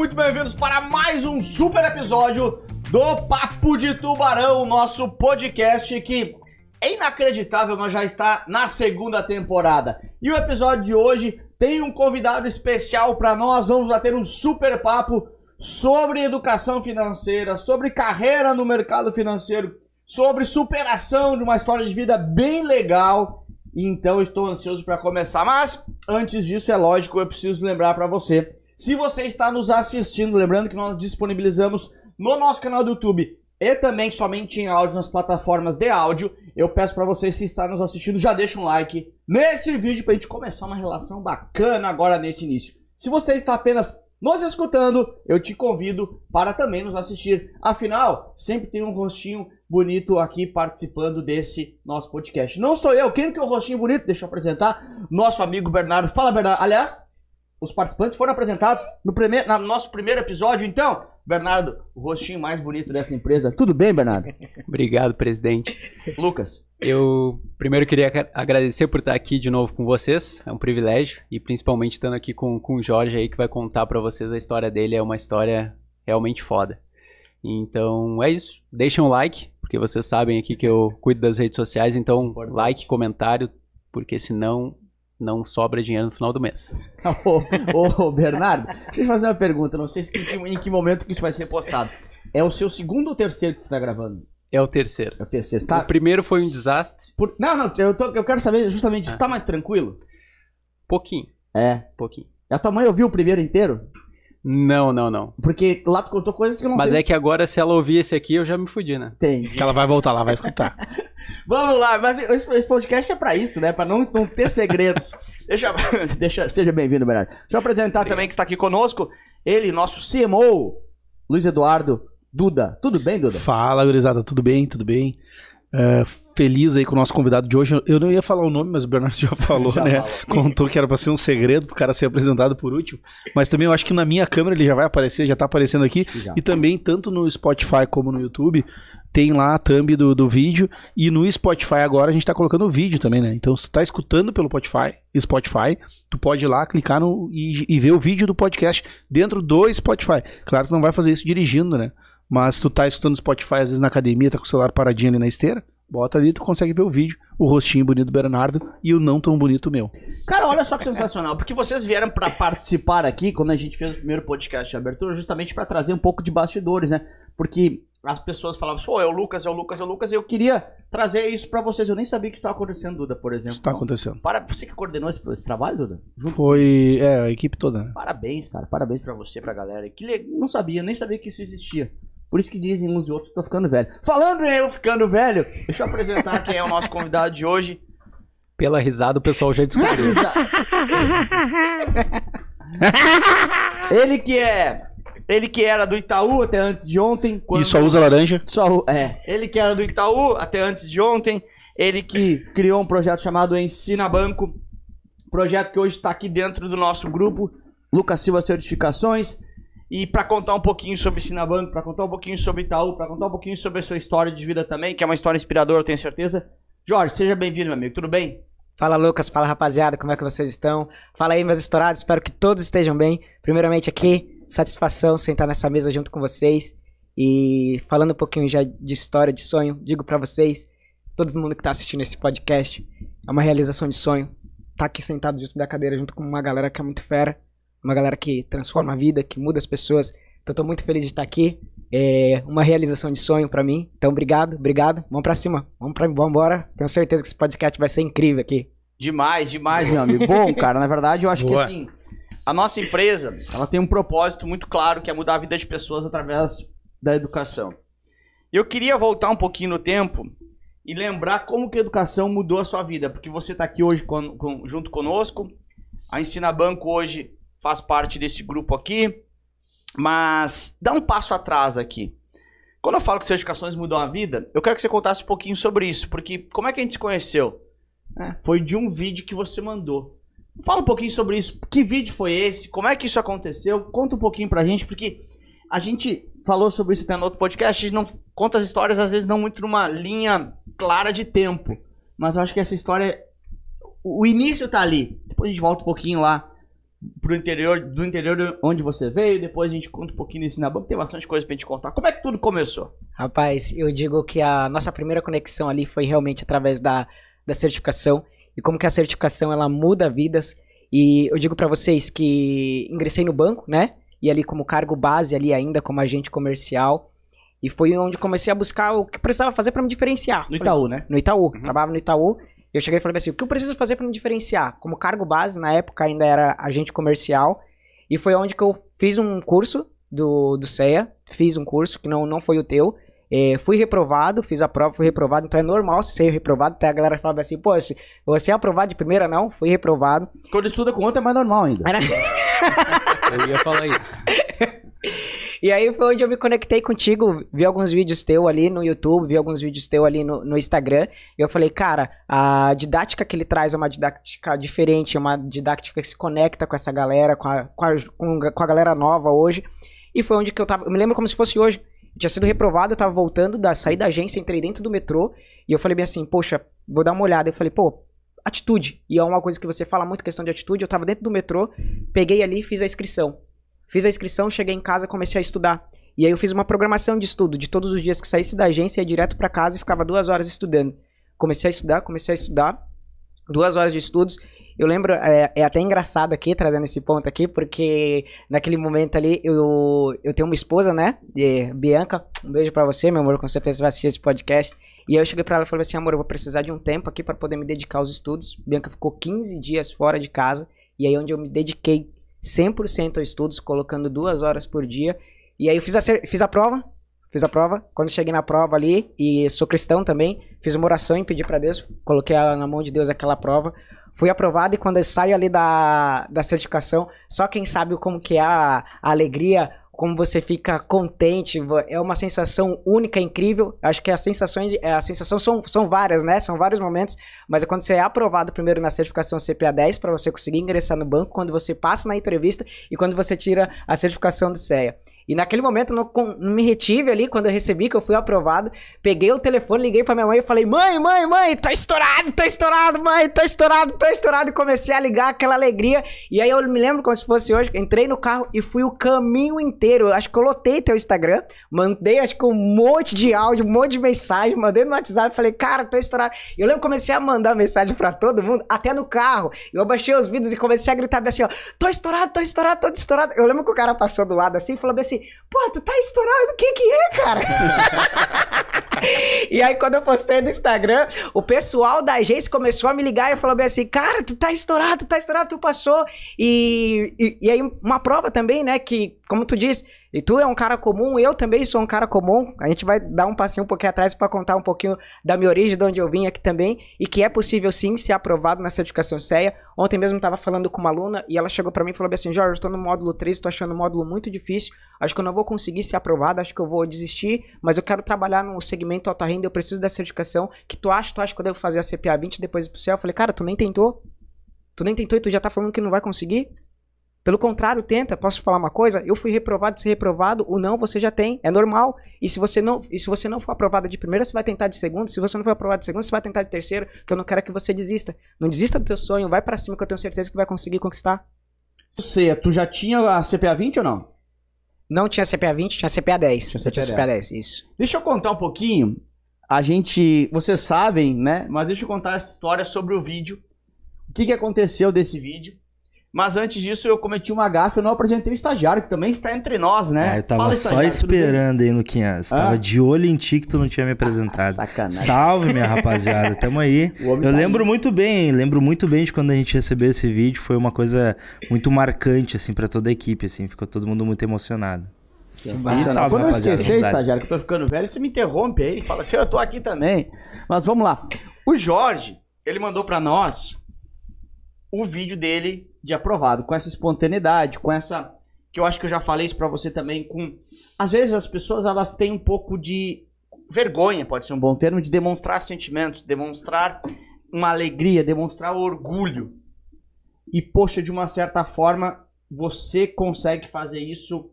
muito bem-vindos para mais um super episódio do Papo de Tubarão, nosso podcast que é inacreditável, mas já está na segunda temporada. E o episódio de hoje tem um convidado especial para nós. Vamos bater um super papo sobre educação financeira, sobre carreira no mercado financeiro, sobre superação de uma história de vida bem legal. Então estou ansioso para começar, mas antes disso é lógico, eu preciso lembrar para você, se você está nos assistindo, lembrando que nós disponibilizamos no nosso canal do YouTube e também somente em áudio nas plataformas de áudio, eu peço para você se está nos assistindo, já deixa um like nesse vídeo para a gente começar uma relação bacana agora nesse início. Se você está apenas nos escutando, eu te convido para também nos assistir. Afinal, sempre tem um rostinho bonito aqui participando desse nosso podcast. Não sou eu, quem que é o rostinho bonito? Deixa eu apresentar. Nosso amigo Bernardo. Fala, Bernardo. Aliás, os participantes foram apresentados no, primeiro, no nosso primeiro episódio, então. Bernardo, o rostinho mais bonito dessa empresa. Tudo bem, Bernardo? Obrigado, presidente. Lucas. Eu primeiro queria agradecer por estar aqui de novo com vocês. É um privilégio. E principalmente estando aqui com, com o Jorge aí, que vai contar para vocês a história dele. É uma história realmente foda. Então é isso. Deixem um like, porque vocês sabem aqui que eu cuido das redes sociais. Então, like, comentário, porque senão não sobra dinheiro no final do mês. ô, ô, Bernardo, deixa eu fazer uma pergunta. Não sei se, em que momento que isso vai ser postado. É o seu segundo ou terceiro que você está gravando? É o terceiro. É o terceiro. Tá... O primeiro foi um desastre. Por... Não, não, eu, tô, eu quero saber justamente, ah. tá mais tranquilo? Pouquinho. É. Pouquinho. A tua mãe ouviu o primeiro inteiro? Não, não, não. Porque lá tu contou coisas que eu não Mas sei. Mas é que agora, se ela ouvir esse aqui, eu já me fudi, né? Entendi. Que ela vai voltar lá, vai escutar. Vamos lá, mas esse, esse, podcast é pra isso, né? Pra não, não ter segredos. deixa, deixa, seja bem-vindo, Bernardo. Deixa eu apresentar também que está aqui conosco. Ele, nosso CMO, Luiz Eduardo Duda. Tudo bem, Duda? Fala, gurizada. Tudo bem? Tudo bem? Uh, feliz aí com o nosso convidado de hoje. Eu não ia falar o nome, mas o Bernardo já falou, já né? Contou que era pra ser um segredo pro cara ser apresentado por último. Mas também eu acho que na minha câmera ele já vai aparecer, já tá aparecendo aqui. E também, tanto no Spotify como no YouTube, tem lá a thumb do, do vídeo. E no Spotify agora a gente tá colocando o vídeo também, né? Então, se tu tá escutando pelo Spotify, Spotify tu pode ir lá, clicar no, e, e ver o vídeo do podcast dentro do Spotify. Claro que não vai fazer isso dirigindo, né? Mas se tu tá escutando Spotify, às vezes na academia, tá com o celular paradinho ali na esteira, bota ali, tu consegue ver o vídeo, o rostinho bonito do Bernardo e o não tão bonito meu. Cara, olha só que sensacional, porque vocês vieram para participar aqui quando a gente fez o primeiro podcast de abertura, justamente para trazer um pouco de bastidores, né? Porque as pessoas falavam, pô, é o Lucas, é o Lucas, é o Lucas, e eu queria trazer isso para vocês. Eu nem sabia que estava acontecendo, Duda, por exemplo. Está acontecendo. Para você que coordenou esse, esse trabalho, Duda? Junto Foi, é, a equipe toda. Né? Parabéns, cara, parabéns para você, pra galera. Que le... não sabia, nem sabia que isso existia. Por isso que dizem uns e outros que tô ficando velho. Falando em eu ficando velho, deixa eu apresentar quem é o nosso convidado de hoje. Pela risada o pessoal já descobriu. ele que é ele que era do Itaú até antes de ontem. Quando... E só usa laranja? Só, é. Ele que era do Itaú até antes de ontem. Ele que criou um projeto chamado Ensina Banco. Projeto que hoje está aqui dentro do nosso grupo. Lucas Silva Certificações. E para contar um pouquinho sobre Sinabanco, para contar um pouquinho sobre Itaú, para contar um pouquinho sobre a sua história de vida também, que é uma história inspiradora, eu tenho certeza. Jorge, seja bem-vindo, meu amigo. Tudo bem? Fala, Lucas. Fala, rapaziada. Como é que vocês estão? Fala aí, meus estourados. Espero que todos estejam bem. Primeiramente aqui, satisfação sentar nessa mesa junto com vocês. E falando um pouquinho já de história, de sonho, digo para vocês, todo mundo que tá assistindo esse podcast, é uma realização de sonho. Tá aqui sentado dentro da cadeira junto com uma galera que é muito fera uma galera que transforma a vida, que muda as pessoas. Então tô muito feliz de estar aqui. É uma realização de sonho para mim. Então obrigado, obrigado. Vamos para cima. Vamos para vamos embora. Tenho certeza que esse podcast vai ser incrível aqui. Demais, demais, meu amigo. Bom, cara, na verdade eu acho Boa. que assim, a nossa empresa, ela tem um propósito muito claro que é mudar a vida de pessoas através da educação. Eu queria voltar um pouquinho no tempo e lembrar como que a educação mudou a sua vida, porque você está aqui hoje com, com, junto conosco. A Ensina Banco hoje faz parte desse grupo aqui. Mas dá um passo atrás aqui. Quando eu falo que certificações mudam a vida, eu quero que você contasse um pouquinho sobre isso, porque como é que a gente se conheceu? É, foi de um vídeo que você mandou. Fala um pouquinho sobre isso. Que vídeo foi esse? Como é que isso aconteceu? Conta um pouquinho pra gente, porque a gente falou sobre isso até no outro podcast. A gente não conta as histórias, às vezes, não muito numa linha clara de tempo. Mas eu acho que essa história. O início tá ali. Depois a gente volta um pouquinho lá pro interior, do interior onde você veio, depois a gente conta um pouquinho desse Nabanco, tem bastante coisa pra gente contar. Como é que tudo começou? Rapaz, eu digo que a nossa primeira conexão ali foi realmente através da, da certificação e como que a certificação ela muda vidas. E eu digo para vocês que ingressei no banco, né? E ali como cargo base ali ainda como agente comercial. E foi onde comecei a buscar o que precisava fazer para me diferenciar. No Itaú, né? No Itaú, uhum. trabalhava no Itaú. Eu cheguei e falei assim: o que eu preciso fazer para me diferenciar? Como cargo base, na época ainda era agente comercial. E foi onde que eu fiz um curso do, do CEA. Fiz um curso que não, não foi o teu. É, fui reprovado, fiz a prova, fui reprovado, então é normal ser reprovado. Até a galera falava assim, pô, se você é aprovado de primeira, não, fui reprovado. Quando estuda com outro é mais normal ainda. eu ia falar isso. E aí foi onde eu me conectei contigo, vi alguns vídeos teu ali no YouTube, vi alguns vídeos teu ali no, no Instagram. E eu falei, cara, a didática que ele traz é uma didática diferente, é uma didática que se conecta com essa galera, com a, com a, com a galera nova hoje. E foi onde que eu tava. Eu me lembro como se fosse hoje. Tinha sido reprovado, eu tava voltando, da, saí da agência, entrei dentro do metrô. E eu falei bem assim, poxa, vou dar uma olhada. Eu falei, pô, atitude. E é uma coisa que você fala muito, questão de atitude. Eu tava dentro do metrô, peguei ali e fiz a inscrição. Fiz a inscrição, cheguei em casa, comecei a estudar. E aí eu fiz uma programação de estudo. De todos os dias que saísse da agência, ia direto para casa e ficava duas horas estudando. Comecei a estudar, comecei a estudar. Duas horas de estudos. Eu lembro, é, é, até engraçado aqui, trazendo esse ponto aqui, porque naquele momento ali, eu, eu tenho uma esposa, né? Bianca, um beijo para você, meu amor, com certeza você vai assistir esse podcast. E aí eu cheguei pra ela e falei assim, amor, eu vou precisar de um tempo aqui para poder me dedicar aos estudos. Bianca ficou 15 dias fora de casa, e aí onde eu me dediquei 100% aos estudos, colocando duas horas por dia. E aí eu fiz a, fiz a prova, fiz a prova. Quando cheguei na prova ali, e sou cristão também, fiz uma oração e pedi para Deus, coloquei na mão de Deus aquela prova. Fui aprovado e quando eu saio ali da, da certificação, só quem sabe como que é a, a alegria, como você fica contente, é uma sensação única, incrível. Acho que as sensações, é, as sensações são, são várias, né? São vários momentos, mas é quando você é aprovado primeiro na certificação CPA 10 para você conseguir ingressar no banco, quando você passa na entrevista e quando você tira a certificação do CEA. E naquele momento não, não, me retive ali quando eu recebi que eu fui aprovado. Peguei o telefone, liguei pra minha mãe e falei: Mãe, mãe, mãe, tô estourado, tô estourado, mãe, tô estourado, tô estourado. E comecei a ligar aquela alegria. E aí eu me lembro como se fosse hoje. Entrei no carro e fui o caminho inteiro. Acho que eu lotei teu Instagram, mandei acho que um monte de áudio, um monte de mensagem, mandei no WhatsApp. Falei: Cara, tô estourado. E eu lembro que comecei a mandar mensagem pra todo mundo, até no carro. Eu abaixei os vídeos e comecei a gritar assim: Ó, tô estourado, tô estourado, tô estourado. Eu lembro que o cara passou do lado assim e falou assim: Pô, tu tá estourado, o que que é, cara? e aí, quando eu postei no Instagram, o pessoal da agência começou a me ligar e falou bem assim: Cara, tu tá estourado, tu tá estourado, tu passou. E, e, e aí, uma prova também, né? Que, como tu disse, e tu é um cara comum, eu também sou um cara comum. A gente vai dar um passinho um pouquinho atrás para contar um pouquinho da minha origem, de onde eu vim aqui também, e que é possível sim ser aprovado na certificação CEA. Ontem mesmo eu tava falando com uma aluna e ela chegou para mim e falou assim: Jorge, eu tô no módulo 3, tô achando o módulo muito difícil, acho que eu não vou conseguir ser aprovado, acho que eu vou desistir, mas eu quero trabalhar no segmento alta renda, eu preciso da certificação. Que tu acha? Tu acha que eu devo fazer a CPA 20 e depois pro CEA? Eu falei, cara, tu nem tentou? Tu nem tentou e tu já tá falando que não vai conseguir? Pelo contrário, tenta. Posso falar uma coisa? Eu fui reprovado, ser reprovado, o não você já tem, é normal. E se você não, e se você não for aprovado de primeira, você vai tentar de segunda. Se você não for aprovado de segunda, você vai tentar de terceira, que eu não quero que você desista. Não desista do teu sonho, vai para cima que eu tenho certeza que vai conseguir conquistar. Você, tu já tinha a CPA 20 ou não? Não tinha CPA 20, tinha CPA 10. Tinha CPA, tinha CPA 10. 10, isso. Deixa eu contar um pouquinho. A gente, vocês sabem, né? Mas deixa eu contar essa história sobre o vídeo. O que, que aconteceu desse vídeo? Mas antes disso, eu cometi uma gafe, eu não apresentei o estagiário, que também está entre nós, né? Ah, eu tava Fala, só esperando aí, Luquinhas. Tava de olho em ti que tu não tinha me apresentado. Ah, sacanagem. Salve, minha rapaziada. Tamo aí. Eu tá lembro aí. muito bem, lembro muito bem de quando a gente recebeu esse vídeo. Foi uma coisa muito marcante, assim, para toda a equipe, assim. Ficou todo mundo muito emocionado. Sensacional. Quando eu esquecer, estagiário, que eu tô ficando velho, você me interrompe aí e fala assim, eu tô aqui também. Mas vamos lá. O Jorge, ele mandou para nós o vídeo dele de aprovado, com essa espontaneidade, com essa que eu acho que eu já falei isso para você também com às vezes as pessoas elas têm um pouco de vergonha, pode ser um bom termo, de demonstrar sentimentos, demonstrar uma alegria, demonstrar orgulho. E poxa, de uma certa forma, você consegue fazer isso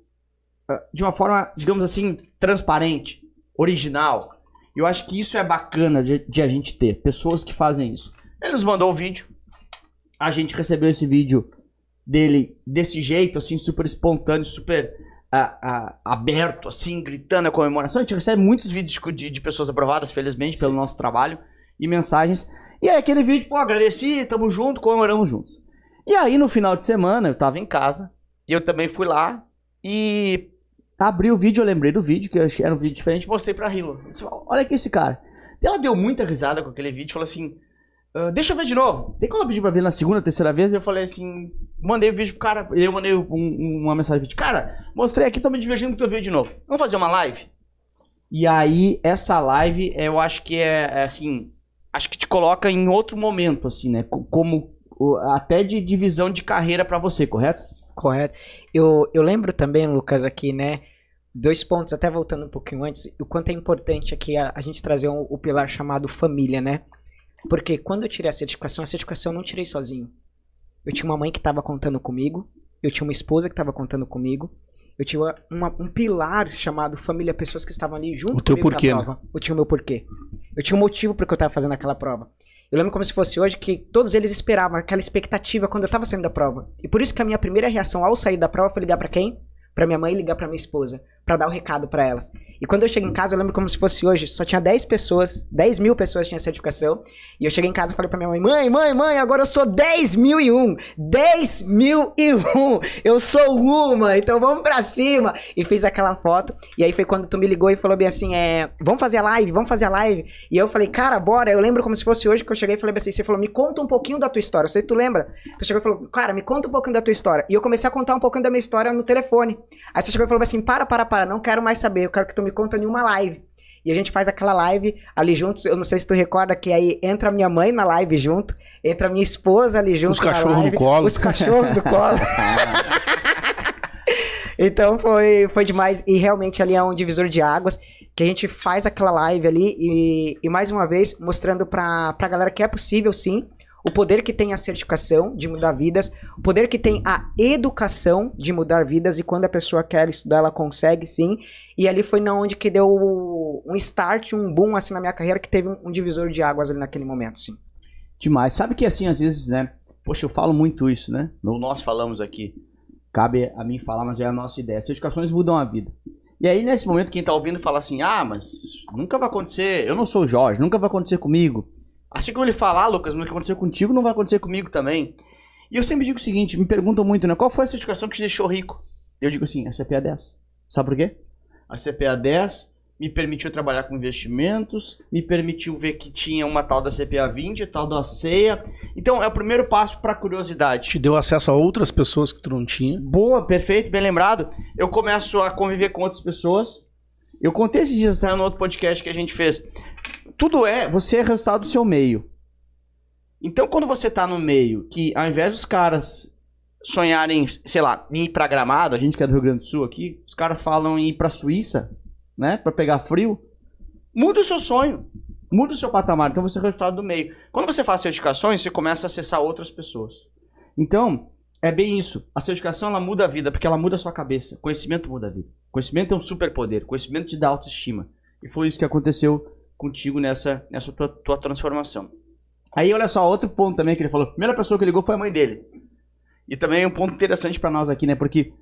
ah, de uma forma, digamos assim, transparente, original. Eu acho que isso é bacana de, de a gente ter, pessoas que fazem isso. Ele nos mandou o vídeo, a gente recebeu esse vídeo dele desse jeito, assim, super espontâneo, super aberto, assim, gritando a comemoração. A gente recebe muitos vídeos de, de pessoas aprovadas, felizmente, pelo nosso trabalho e mensagens. E aí aquele vídeo, pô, agradeci, tamo junto, comemoramos juntos. E aí no final de semana eu tava em casa e eu também fui lá e abri o vídeo, eu lembrei do vídeo, que eu achei que era um vídeo diferente, mostrei pra Hilo. Olha aqui esse cara. Ela deu muita risada com aquele vídeo, falou assim: Uh, deixa eu ver de novo. Tem quando eu pedi pra ver na segunda, terceira vez, eu falei assim, mandei o vídeo pro cara, eu mandei um, uma mensagem pro cara, mostrei aqui, tô me divertindo com o teu vídeo de novo. Vamos fazer uma live? E aí, essa live, eu acho que é, é assim, acho que te coloca em outro momento, assim, né? Como até de divisão de carreira para você, correto? Correto. Eu, eu lembro também, Lucas, aqui, né? Dois pontos, até voltando um pouquinho antes, o quanto é importante aqui a, a gente trazer um, o pilar chamado família, né? Porque quando eu tirei a certificação, a certificação eu não tirei sozinho. Eu tinha uma mãe que estava contando comigo, eu tinha uma esposa que estava contando comigo, eu tinha uma, um pilar chamado família, pessoas que estavam ali junto o teu comigo porquê, na prova. Né? Eu tinha o meu porquê. Eu tinha um motivo porque eu estava fazendo aquela prova. Eu lembro como se fosse hoje que todos eles esperavam aquela expectativa quando eu estava saindo da prova. E por isso que a minha primeira reação ao sair da prova foi ligar para quem? Para minha mãe e ligar para minha esposa para dar o recado para elas. E quando eu cheguei em casa, eu lembro como se fosse hoje, só tinha 10 pessoas, 10 mil pessoas tinham certificação. E eu cheguei em casa e falei pra minha mãe: mãe, mãe, mãe, agora eu sou 10 mil e um. 10 mil e um. Eu sou uma, então vamos pra cima. E fiz aquela foto. E aí foi quando tu me ligou e falou bem assim: é, vamos fazer a live, vamos fazer a live. E eu falei, cara, bora. Eu lembro como se fosse hoje que eu cheguei e falei assim: você falou, me conta um pouquinho da tua história. Eu sei que tu lembra. Tu chegou e falou, cara, me conta um pouquinho da tua história. E eu comecei a contar um pouquinho da minha história no telefone. Aí você chegou e falou assim: para, para, para, não quero mais saber eu quero que tu me conta em uma live. E a gente faz aquela live ali juntos. Eu não sei se tu recorda que aí entra minha mãe na live junto, entra minha esposa ali junto. Os cachorros do colo. Os cachorros do colo. então foi, foi demais. E realmente ali é um divisor de águas. Que a gente faz aquela live ali e, e mais uma vez mostrando pra, pra galera que é possível sim o poder que tem a certificação de mudar vidas, o poder que tem a educação de mudar vidas e quando a pessoa quer estudar, ela consegue sim. E ali foi na onde que deu um start, um boom assim na minha carreira que teve um divisor de águas ali naquele momento, sim. Demais. Sabe que assim, às vezes, né? Poxa, eu falo muito isso, né? Nós falamos aqui. Cabe a mim falar, mas é a nossa ideia. Certificações mudam a vida. E aí, nesse momento, quem tá ouvindo fala assim: ah, mas nunca vai acontecer. Eu não sou o Jorge, nunca vai acontecer comigo. Assim como ele fala, ah, Lucas, não vai acontecer contigo, não vai acontecer comigo também. E eu sempre digo o seguinte: me perguntam muito, né? Qual foi a certificação que te deixou rico? Eu digo assim: a CPA 10. Sabe por quê? A CPA 10 me permitiu trabalhar com investimentos, me permitiu ver que tinha uma tal da CPA 20, tal da CEA. Então é o primeiro passo para curiosidade. Te deu acesso a outras pessoas que tu não tinha. Boa, perfeito, bem lembrado. Eu começo a conviver com outras pessoas. Eu contei esses dias até no outro podcast que a gente fez. Tudo é, você é resultado do seu meio. Então quando você tá no meio, que ao invés dos caras sonharem, sei lá, em ir pra Gramado, a gente que é do Rio Grande do Sul aqui, os caras falam em ir pra Suíça, né, pra pegar frio. Muda o seu sonho. Muda o seu patamar. Então você é resultado do meio. Quando você faz certificações, você começa a acessar outras pessoas. Então, é bem isso. A certificação ela muda a vida, porque ela muda a sua cabeça. Conhecimento muda a vida. Conhecimento é um superpoder. Conhecimento te dá autoestima. E foi isso que aconteceu contigo nessa, nessa tua, tua transformação. Aí, olha só, outro ponto também que ele falou. A primeira pessoa que ligou foi a mãe dele. E também é um ponto interessante para nós aqui, né? Porque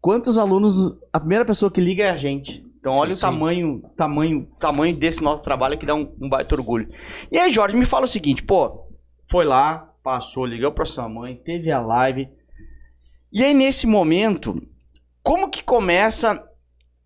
quantos alunos, a primeira pessoa que liga é a gente. Então olha sim, o tamanho, sim. tamanho, tamanho desse nosso trabalho que dá um, um baita orgulho. E aí, Jorge, me fala o seguinte, pô, foi lá, passou, ligou para sua mãe, teve a live. E aí nesse momento, como que começa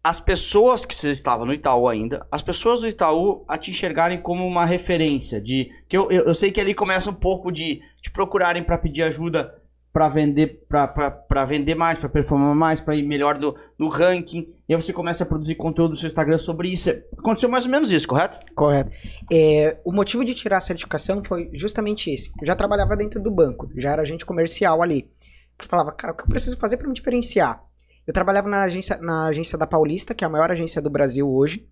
as pessoas que você estava no Itaú ainda, as pessoas do Itaú a te enxergarem como uma referência de que eu, eu, eu sei que ali começa um pouco de te procurarem para pedir ajuda para vender para vender mais, para performar mais, para ir melhor do, no ranking. E aí você começa a produzir conteúdo no seu Instagram sobre isso. Aconteceu mais ou menos isso, correto? Correto. É, o motivo de tirar a certificação foi justamente esse. Eu já trabalhava dentro do banco, já era agente comercial ali. Eu falava, cara, o que eu preciso fazer para me diferenciar? Eu trabalhava na agência, na agência da Paulista, que é a maior agência do Brasil hoje.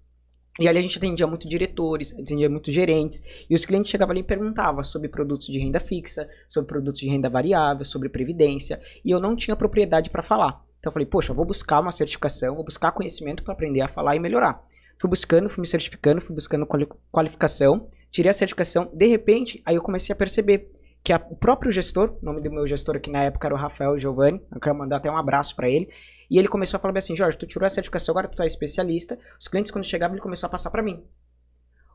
E ali a gente atendia muito diretores, atendia muito gerentes, e os clientes chegavam ali e perguntavam sobre produtos de renda fixa, sobre produtos de renda variável, sobre previdência, e eu não tinha propriedade para falar. Então eu falei, poxa, vou buscar uma certificação, vou buscar conhecimento para aprender a falar e melhorar. Fui buscando, fui me certificando, fui buscando qualificação, tirei a certificação, de repente, aí eu comecei a perceber que a, o próprio gestor, o nome do meu gestor aqui na época era o Rafael Giovanni, eu quero mandar até um abraço para ele, e ele começou a falar assim, Jorge, tu tirou essa certificação, agora tu tá especialista, os clientes quando chegavam ele começou a passar para mim.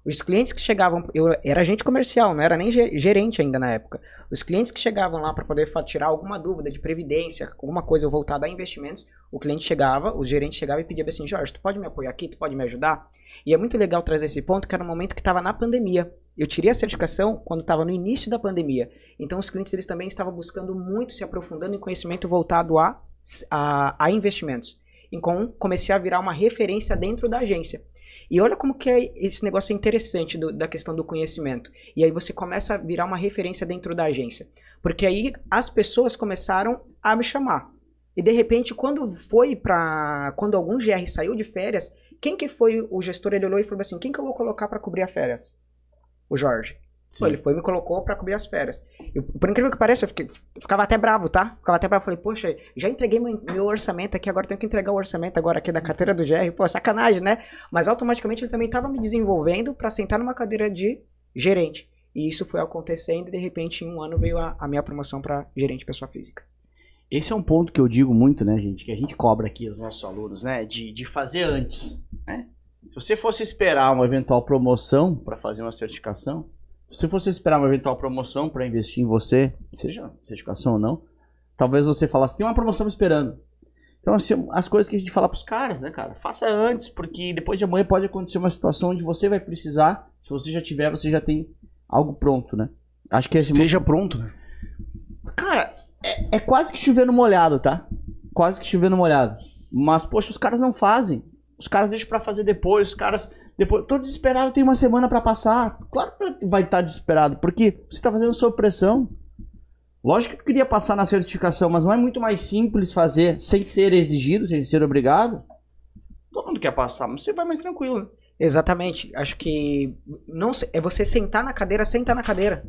Os clientes que chegavam, eu era agente comercial, não era nem gerente ainda na época. Os clientes que chegavam lá para poder tirar alguma dúvida de previdência, alguma coisa voltada a investimentos, o cliente chegava, o gerente chegava e pedia assim: Jorge, tu pode me apoiar aqui? Tu pode me ajudar? E é muito legal trazer esse ponto, que era um momento que estava na pandemia. Eu tirei a certificação quando estava no início da pandemia. Então os clientes eles também estavam buscando muito se aprofundando em conhecimento voltado a, a, a investimentos. Então comecei a virar uma referência dentro da agência. E olha como que é, esse negócio é interessante do, da questão do conhecimento. E aí você começa a virar uma referência dentro da agência. Porque aí as pessoas começaram a me chamar. E de repente, quando foi para quando algum GR saiu de férias, quem que foi o gestor? Ele olhou e falou assim: quem que eu vou colocar para cobrir as férias? O Jorge. Pô, ele foi e me colocou para cobrir as férias. Eu, por incrível que pareça, eu, fiquei, ficava até bravo, tá? Ficava até bravo. Falei, poxa, já entreguei meu, meu, orçamento aqui, agora tenho que entregar o orçamento agora aqui da carteira do GR. Pô, sacanagem, né? Mas automaticamente ele também estava me desenvolvendo para sentar numa cadeira de gerente. E isso foi acontecendo e de repente em um ano veio a, a minha promoção para gerente pessoa física. Esse é um ponto que eu digo muito, né, gente? Que a gente cobra aqui os nossos alunos, né? De, de fazer antes, né? Se você fosse esperar uma eventual promoção para fazer uma certificação, se fosse esperar uma eventual promoção para investir em você, seja certificação ou não, talvez você falasse, tem uma promoção esperando. Então, assim, as coisas que a gente fala pros caras, né, cara? Faça antes, porque depois de amanhã pode acontecer uma situação onde você vai precisar, se você já tiver, você já tem algo pronto, né? Acho que esse Esteja pronto, né? Cara, é, é quase que chovendo molhado, tá? Quase que chovendo molhado. Mas, poxa, os caras não fazem. Os caras deixam para fazer depois, os caras depois, tô desesperado, tem uma semana para passar. Claro que vai estar tá desesperado, porque você tá fazendo sob pressão. Lógico que eu queria passar na certificação, mas não é muito mais simples fazer sem ser exigido, sem ser obrigado? Todo mundo quer passar, mas você vai mais tranquilo. Né? Exatamente. Acho que não é você sentar na cadeira, sentar na cadeira.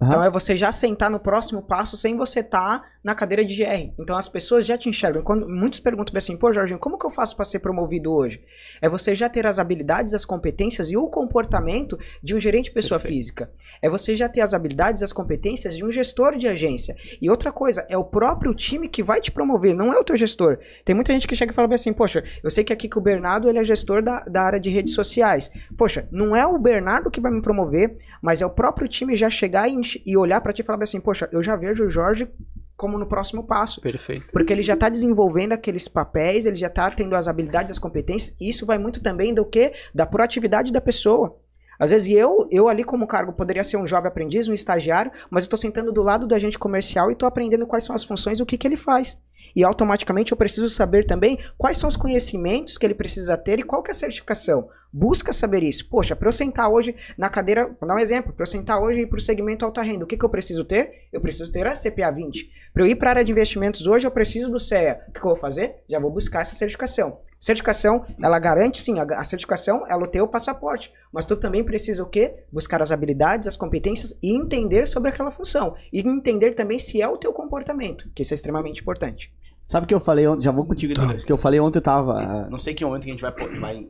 Uhum. Então é você já sentar no próximo passo sem você estar tá na cadeira de GR. Então as pessoas já te enxergam. Quando muitos perguntam assim, pô, Jorginho, como que eu faço para ser promovido hoje? É você já ter as habilidades, as competências e o comportamento de um gerente de pessoa Perfeito. física. É você já ter as habilidades, as competências de um gestor de agência. E outra coisa, é o próprio time que vai te promover, não é o teu gestor. Tem muita gente que chega e fala assim, poxa, eu sei que aqui que o Bernardo ele é gestor da, da área de redes sociais. Poxa, não é o Bernardo que vai me promover, mas é o próprio time já chegar e e olhar para ti e falar assim, poxa, eu já vejo o Jorge como no próximo passo. Perfeito. Porque ele já está desenvolvendo aqueles papéis, ele já está tendo as habilidades, as competências, e isso vai muito também do que? Da proatividade da pessoa. Às vezes eu, eu ali como cargo poderia ser um jovem aprendiz, um estagiário, mas estou sentando do lado do agente comercial e estou aprendendo quais são as funções o que, que ele faz. E automaticamente eu preciso saber também quais são os conhecimentos que ele precisa ter e qual que é a certificação. Busca saber isso. Poxa, para eu sentar hoje na cadeira, vou dar um exemplo, para eu sentar hoje e ir para o segmento alta renda, o que, que eu preciso ter? Eu preciso ter a CPA 20. Para eu ir para a área de investimentos hoje, eu preciso do CEA. O que, que eu vou fazer? Já vou buscar essa certificação. Certificação, ela garante sim, a, certificação, ela tem o passaporte, mas tu também precisa o quê? Buscar as habilidades, as competências e entender sobre aquela função. E entender também se é o teu comportamento, que isso é extremamente importante. Sabe o que eu falei ontem? Já vou contigo, tá. que eu falei ontem, eu tava, não sei que momento que a gente vai, vai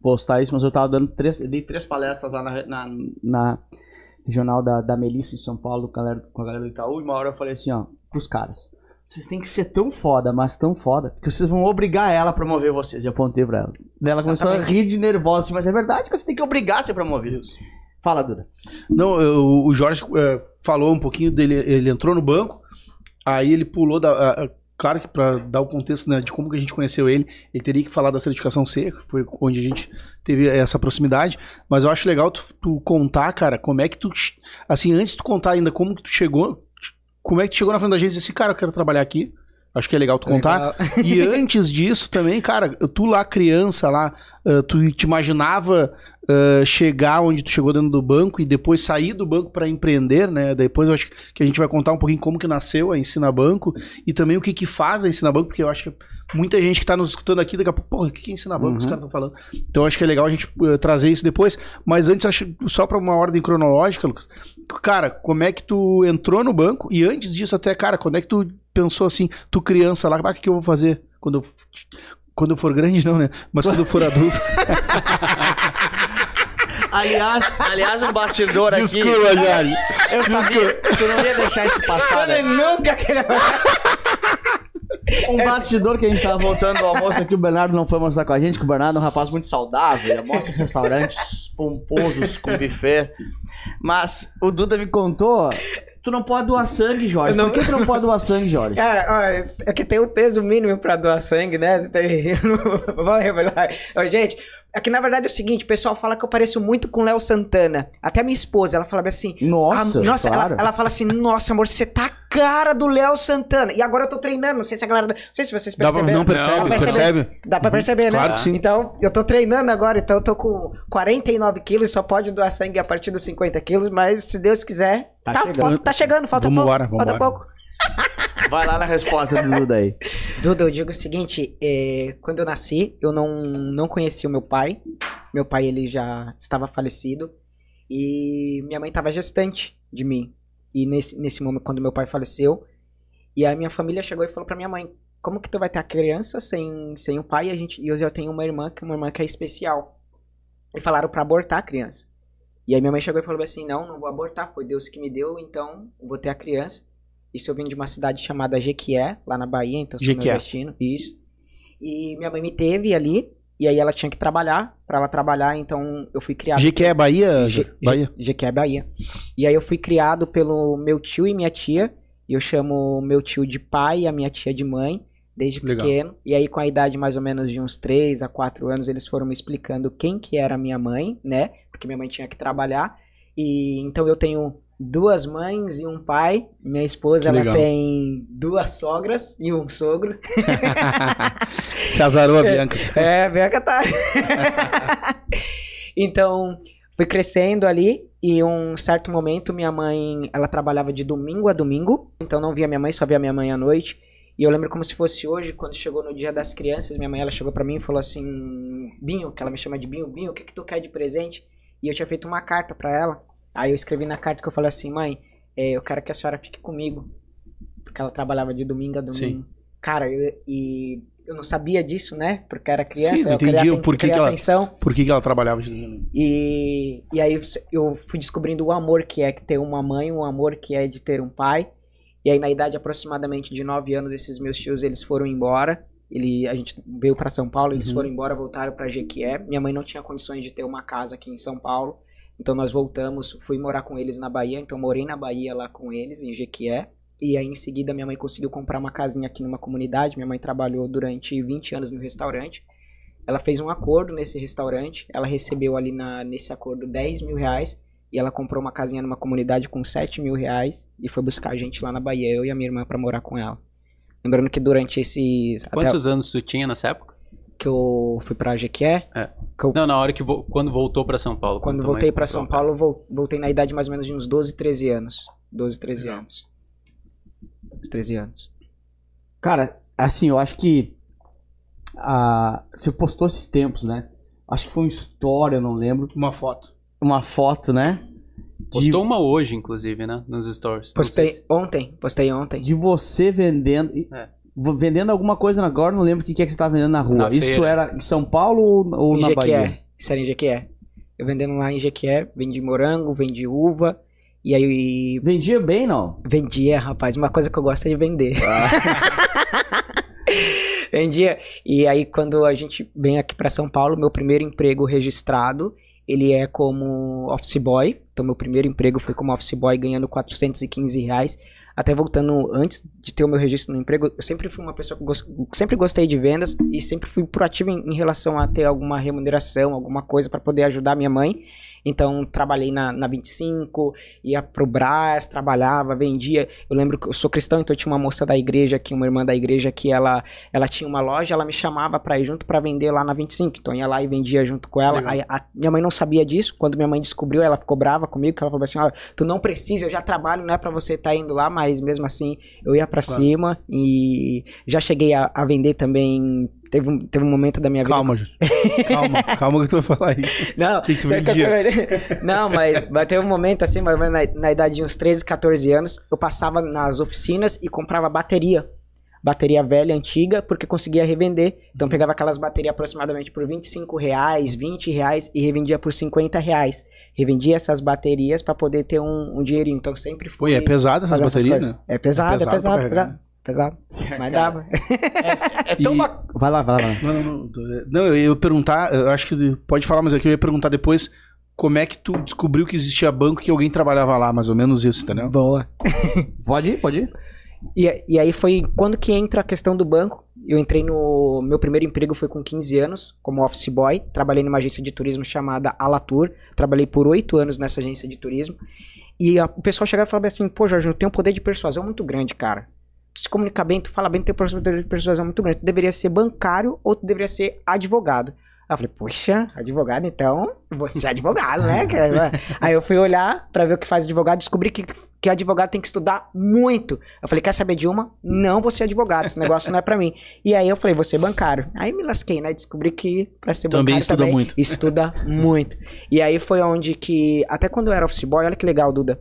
postar isso, mas eu tava dando três, dei três palestras lá na, na, na regional da, da Melissa em São Paulo com a, galera, com a galera do Itaú, e uma hora eu falei assim, ó, pros caras, vocês têm que ser tão foda, mas tão foda, que vocês vão obrigar ela a promover vocês. E eu apontei pra ela. Daí ela começou a rir de nervosa, assim, mas é verdade que você tem que obrigar a ser promovido. Fala, Duda. Não, eu, o Jorge é, falou um pouquinho dele, ele entrou no banco, aí ele pulou da claro que para dar o contexto né, de como que a gente conheceu ele, ele teria que falar da certificação C, que foi onde a gente teve essa proximidade, mas eu acho legal tu, tu, contar, cara, como é que tu, assim, antes de tu contar ainda como que tu chegou, como é que chegou na frente da agência e disse, cara, eu quero trabalhar aqui, acho que é legal tu contar, legal. e antes disso também, cara, tu lá criança lá, uh, tu te imaginava uh, chegar onde tu chegou dentro do banco e depois sair do banco para empreender, né? Depois eu acho que a gente vai contar um pouquinho como que nasceu a Ensina Banco e também o que que faz a Ensina Banco, porque eu acho que muita gente que tá nos escutando aqui, daqui a pouco, porra, o que que é Ensina Banco uhum. os caras estão falando? Então eu acho que é legal a gente uh, trazer isso depois, mas antes acho só para uma ordem cronológica, Lucas. Cara, como é que tu entrou no banco e antes disso até, cara, quando é que tu pensou assim, tu criança lá, ah, o que que eu vou fazer quando eu quando eu for grande, não, né? Mas quando eu for adulto. aliás, aliás, um bastidor aqui. Desculpa, Jorge. Eu sabia que tu não ia deixar isso passar. Né? nunca Um bastidor que a gente tava voltando do almoço aqui, o Bernardo não foi mostrar com a gente, que o Bernardo é um rapaz muito saudável, ele almoça em restaurantes pomposos com buffet. Mas o Duda me contou Tu não pode doar sangue, Jorge. Não... Por que tu não pode doar sangue, Jorge? Ó, é que tem o um peso mínimo pra doar sangue, né? Tem... Vamos revelar. Gente, é que na verdade é o seguinte, o pessoal fala que eu pareço muito com Léo Santana. Até minha esposa, ela fala assim. Nossa, ah, nossa, claro. ela, ela, fala assim: Nossa, amor, você tá a cara do Léo Santana. E agora eu tô treinando. Não sei se a galera. Não sei se vocês perceberam. Dá, não percebe, não, percebe. Dá pra perceber, né? Claro que sim. Então, eu tô treinando agora. Então, eu tô com 49 quilos. Só pode doar sangue a partir dos 50 quilos. Mas se Deus quiser. Tá, tá chegando. Falta, tá chegando, falta vamos pouco. Embora, vamos falta embora. pouco. Vai lá na resposta do Duda aí. Duda, eu digo o seguinte: é, quando eu nasci, eu não, não conheci o meu pai. Meu pai, ele já estava falecido. E minha mãe estava gestante de mim. E nesse, nesse momento, quando meu pai faleceu, e a minha família chegou e falou pra minha mãe: Como que tu vai ter a criança sem, sem o pai? E, a gente, e eu já tenho uma irmã, que uma irmã que é especial. E falaram para abortar a criança. E aí minha mãe chegou e falou assim: Não, não vou abortar, foi Deus que me deu, então vou ter a criança. Isso eu vim de uma cidade chamada Jequié, lá na Bahia, então sou Jequié. nordestino. Isso. E minha mãe me teve ali, e aí ela tinha que trabalhar. Pra ela trabalhar, então eu fui criado. Jequié é Bahia? Je- Bahia. Je- Jequié, Bahia. E aí eu fui criado pelo meu tio e minha tia. E eu chamo meu tio de pai e a minha tia de mãe, desde Legal. pequeno. E aí, com a idade mais ou menos de uns 3 a 4 anos, eles foram me explicando quem que era minha mãe, né? Porque minha mãe tinha que trabalhar. E então eu tenho duas mães e um pai. Minha esposa, ela tem duas sogras e um sogro. Se azarou a Bianca. É, a Bianca tá. então, fui crescendo ali e um certo momento minha mãe, ela trabalhava de domingo a domingo, então não via minha mãe, só via minha mãe à noite. E eu lembro como se fosse hoje, quando chegou no dia das crianças, minha mãe ela chegou pra mim e falou assim: "Binho, que ela me chama de Binho, Binho, o que que tu quer de presente?" E eu tinha feito uma carta pra ela. Aí eu escrevi na carta que eu falei assim: "Mãe, é, eu quero que a senhora fique comigo." Porque ela trabalhava de domingo a domingo. Cara, eu, e eu não sabia disso, né? Porque era criança, Sim, não eu queria, entendi porquê queria que ela- atenção. Por que, que ela trabalhava de E, e aí eu fui descobrindo o amor que é ter uma mãe, o amor que é de ter um pai. E aí na idade aproximadamente de 9 anos, esses meus tios, eles foram embora. Ele, a gente veio para São Paulo, eles Uhum. foram embora, voltaram para Jequié. Minha mãe não tinha condições de ter uma casa aqui em São Paulo. Então nós voltamos, fui morar com eles na Bahia, então morei na Bahia lá com eles, em Jequié. E aí em seguida minha mãe conseguiu comprar uma casinha aqui numa comunidade. Minha mãe trabalhou durante 20 anos no restaurante. Ela fez um acordo nesse restaurante, ela recebeu ali na, nesse acordo 10 mil reais e ela comprou uma casinha numa comunidade com 7 mil reais e foi buscar a gente lá na Bahia, eu e a minha irmã, pra morar com ela. Lembrando que durante esses. Até Quantos anos tu tinha nessa época? Que eu fui pra Jequié, Não, na hora que vo- quando voltou pra São Paulo. quando mãe voltei pra comprou São a Paulo, eu vol- voltei na idade mais ou menos de uns 12, 13 anos. 12, 13 anos. 13 anos. Cara, assim, eu acho que. ah, você postou esses tempos, né? Acho que foi uma história, eu não lembro. Uma foto. Uma foto, né? De, Postou uma hoje, inclusive, né? Nos stories. Postei se- ontem, postei ontem. de você vendendo. É. Vendendo alguma coisa agora, não lembro o que que é que você tava vendendo na rua. Na Isso feira. era em São Paulo ou, ou em na Bahia? Isso era em Jequié. Eu vendendo lá em Jequié, vendi morango, vendi uva. E aí Vendia bem, não? Vendia, rapaz. Uma coisa que eu gosto é de vender. Vendia. E aí, quando a gente vem aqui pra São Paulo, meu primeiro emprego registrado, ele é como office boy. Então, meu primeiro emprego foi como office boy, ganhando 415 reais. Até voltando, antes de ter o meu registro no emprego, eu sempre fui uma pessoa que gos- sempre gostei de vendas e sempre fui proativo em, em relação a ter alguma remuneração, alguma coisa para poder ajudar minha mãe. Então, trabalhei na, na 25, ia pro Brás, trabalhava, vendia. Eu lembro que eu sou cristão, então tinha uma moça da igreja aqui, uma irmã da igreja que ela, ela tinha uma loja, ela me chamava pra ir junto pra vender lá na 25. Então, eu ia lá e vendia junto com ela. Aí, a- minha mãe não sabia disso. Quando minha mãe descobriu, ela ficou brava comigo, que ela falou assim: "Ó, tu não precisa, eu já trabalho, não é pra você estar indo lá, mas mesmo assim, eu ia pra Claro. cima e já cheguei a, a vender também. Teve um, teve um momento da minha vida Calma, Júlio. Calma, calma que tu vai falar aí. não, que tu eu vendia? não, mas, mas teve um momento assim, mais na, na idade de uns 13, 14 anos, eu passava nas oficinas e comprava bateria. bateria velha, antiga, porque conseguia revender. Então pegava aquelas baterias aproximadamente por 25 reais, 20 reais e revendia por 50 reais. Revendia essas baterias para poder ter um, um, dinheirinho. Então sempre foi. Foi, é pesado essas baterias, né? É pesado, é pesado, é pesado. É pesado. Pesado. Mas dava. É, é tão e... Vai lá, vai lá, vai lá. Não, não, não. não, eu ia perguntar, eu acho que pode falar, mas aqui eu ia perguntar depois como é que tu descobriu que existia banco que alguém trabalhava lá, mais ou menos isso, entendeu? Boa. pode ir, pode ir. E, e aí foi quando que entra a questão do banco. Eu entrei no. Meu primeiro emprego foi com 15 anos, como office boy. Trabalhei numa agência de turismo chamada Alatur. Trabalhei por 8 anos nessa agência de turismo. E a, o pessoal chegava e falava assim: pô, Jorge, eu tenho um poder de persuasão muito grande, cara. Se comunica bem, tu fala bem, tu tem poder de persuasão muito grande. Tu deveria ser bancário ou tu deveria ser advogado. Aí eu falei, poxa, advogado, então, você é advogado, né? Aí eu fui olhar para ver o que faz advogado, descobri que, que advogado tem que estudar muito. Eu falei, quer saber de uma? Não vou ser advogado, esse negócio não é para mim. E aí eu falei, vou ser bancário. Aí me lasquei, né? Descobri que para ser também bancário estuda também muito. estuda muito. E aí foi onde que, até quando eu era office boy, olha que legal, Duda.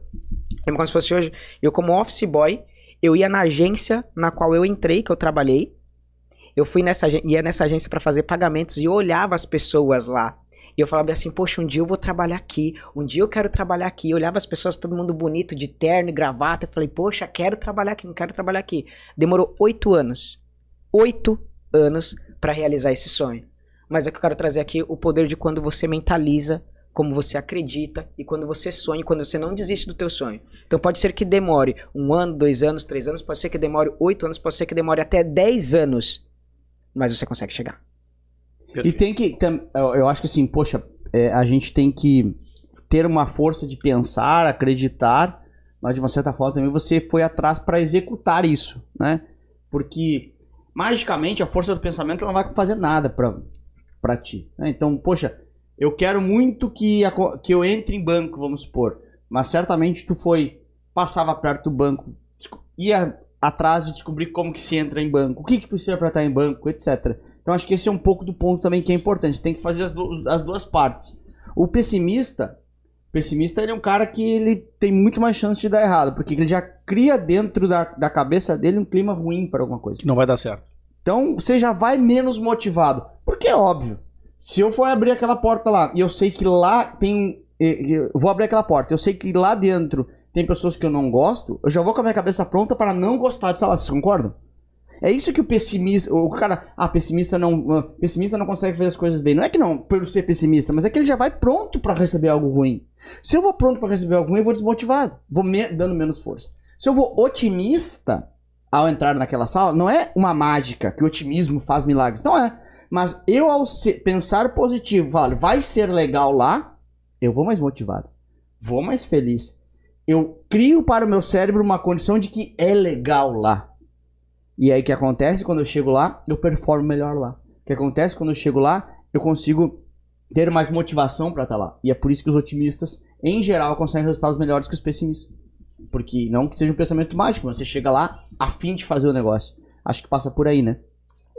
Lembra como se fosse hoje, eu como office boy, eu ia na agência na qual eu entrei, que eu trabalhei, eu fui nessa ia nessa agência para fazer pagamentos e olhava as pessoas lá. E eu falava assim, poxa, um dia eu vou trabalhar aqui, um dia eu quero trabalhar aqui. Eu olhava as pessoas, todo mundo bonito, de terno e gravata. Eu falei, poxa, quero trabalhar aqui, não quero trabalhar aqui. Demorou oito anos. Oito anos para realizar esse sonho. Mas é que eu quero trazer aqui o poder de quando você mentaliza, como você acredita e quando você sonha, quando você não desiste do teu sonho. Então pode ser que demore um ano, dois anos, três anos, pode ser que demore oito anos, pode ser que demore até dez anos mas você consegue chegar. E tem que. Eu acho que assim, poxa, é, a gente tem que ter uma força de pensar, acreditar, mas de uma certa forma também você foi atrás para executar isso, né? Porque magicamente a força do pensamento ela não vai fazer nada para ti. Né? Então, poxa, eu quero muito que, a, que eu entre em banco, vamos supor, mas certamente tu foi, passava perto do banco, ia atrás de descobrir como que se entra em banco, o que, que precisa para estar em banco, etc. Então acho que esse é um pouco do ponto também que é importante. Tem que fazer as, do, as duas partes. O pessimista, pessimista ele é um cara que ele tem muito mais chance de dar errado, porque ele já cria dentro da, da cabeça dele um clima ruim para alguma coisa. Que não vai dar certo. Então você já vai menos motivado. Porque é óbvio. Se eu for abrir aquela porta lá e eu sei que lá tem. Eu vou abrir aquela porta, eu sei que lá dentro tem pessoas que eu não gosto, eu já vou com a minha cabeça pronta para não gostar de falar. Vocês concordam? É isso que o pessimista, o cara, ah, pessimista não, ah, pessimista não consegue fazer as coisas bem. Não é que não, por ser pessimista, mas é que ele já vai pronto para receber algo ruim. Se eu vou pronto para receber algo ruim, eu vou desmotivado, vou me, dando menos força. Se eu vou otimista ao entrar naquela sala, não é uma mágica que o otimismo faz milagres, não é. Mas eu ao pensar positivo, falo, vai ser legal lá, eu vou mais motivado, vou mais feliz eu crio para o meu cérebro uma condição de que é legal lá. E aí o que acontece quando eu chego lá, eu performo melhor lá. O que acontece quando eu chego lá, eu consigo ter mais motivação para estar tá lá. E é por isso que os otimistas, em geral, conseguem resultados melhores que os pessimistas. Porque não que seja um pensamento mágico, mas você chega lá a fim de fazer o negócio. Acho que passa por aí, né?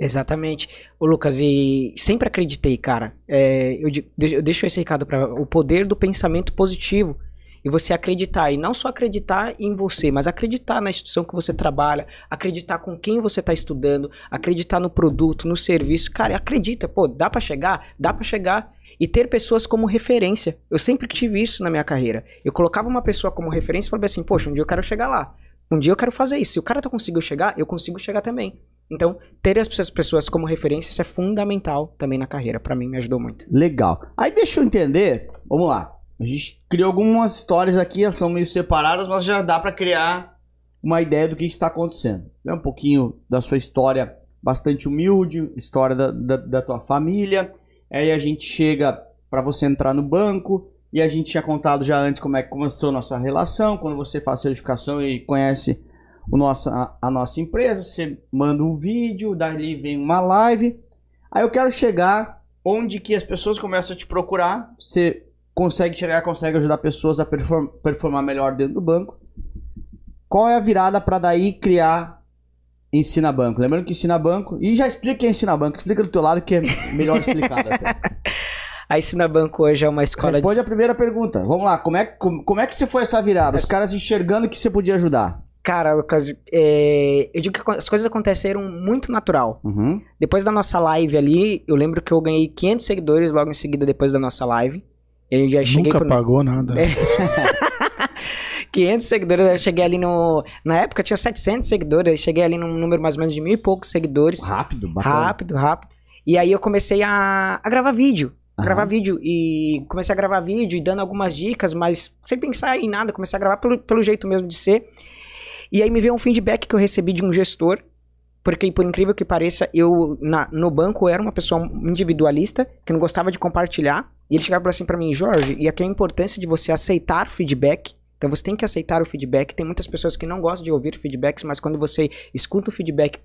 Exatamente. O Lucas, e sempre acreditei, cara. É, eu, eu deixo esse recado para o poder do pensamento positivo e você acreditar, e não só acreditar em você, mas acreditar na instituição que você trabalha, acreditar com quem você está estudando, acreditar no produto, no serviço. Cara, acredita, pô, dá para chegar? Dá para chegar. E ter pessoas como referência. Eu sempre tive isso na minha carreira. Eu colocava uma pessoa como referência e falava assim, poxa, um dia eu quero chegar lá. Um dia eu quero fazer isso. Se o cara tá conseguiu chegar, eu consigo chegar também. Então, ter essas pessoas como referência é fundamental também na carreira. Para mim, me ajudou muito. Legal. Aí deixa eu entender. Vamos lá. A gente criou algumas histórias aqui, elas são meio separadas, mas já dá para criar uma ideia do que está acontecendo. É um pouquinho da sua história bastante humilde, história da, da, da tua família. Aí a gente chega para você entrar no banco e a gente tinha contado já antes como é que começou a nossa relação. Quando você faz certificação e conhece o a, a nossa empresa, você manda um vídeo, dali vem uma live. Aí eu quero chegar onde que as pessoas começam a te procurar. Você consegue chegar, consegue ajudar pessoas a perform performar melhor dentro do banco. Qual é a virada para daí criar Ensina Banco? Lembrando que Ensina Banco. E já explica que é Ensina Banco. Explica do teu lado que é melhor explicado até. A Ensina Banco hoje é uma escola. Responde de... a primeira pergunta. Vamos lá. Como é, como, como é que você foi essa virada? Os caras enxergando que você podia ajudar. Cara, Lucas, é, eu digo que as coisas aconteceram muito natural. Uhum. Depois da nossa live ali, eu lembro que eu ganhei 500 seguidores logo em seguida depois da nossa live. Eu já cheguei Nunca pro... pagou nada. É. 500 seguidores, eu cheguei ali no... Na época tinha 700 seguidores, eu cheguei ali num número mais ou menos de mil e poucos seguidores. Rápido, bacana. Rápido, rápido. E aí eu comecei a, a gravar vídeo. Aham. gravar vídeo. E comecei a gravar vídeo e dando algumas dicas, mas sem pensar em nada. Comecei a gravar pelo, pelo jeito mesmo de ser. E aí me veio um feedback que eu recebi de um gestor. Porque, por incrível que pareça, eu na- no banco eu era uma pessoa individualista, que não gostava de compartilhar. E ele chegava assim pra mim, Jorge, e aqui é a importância de você aceitar feedback. Então você tem que aceitar o feedback. Tem muitas pessoas que não gostam de ouvir feedbacks, mas quando você escuta o feedback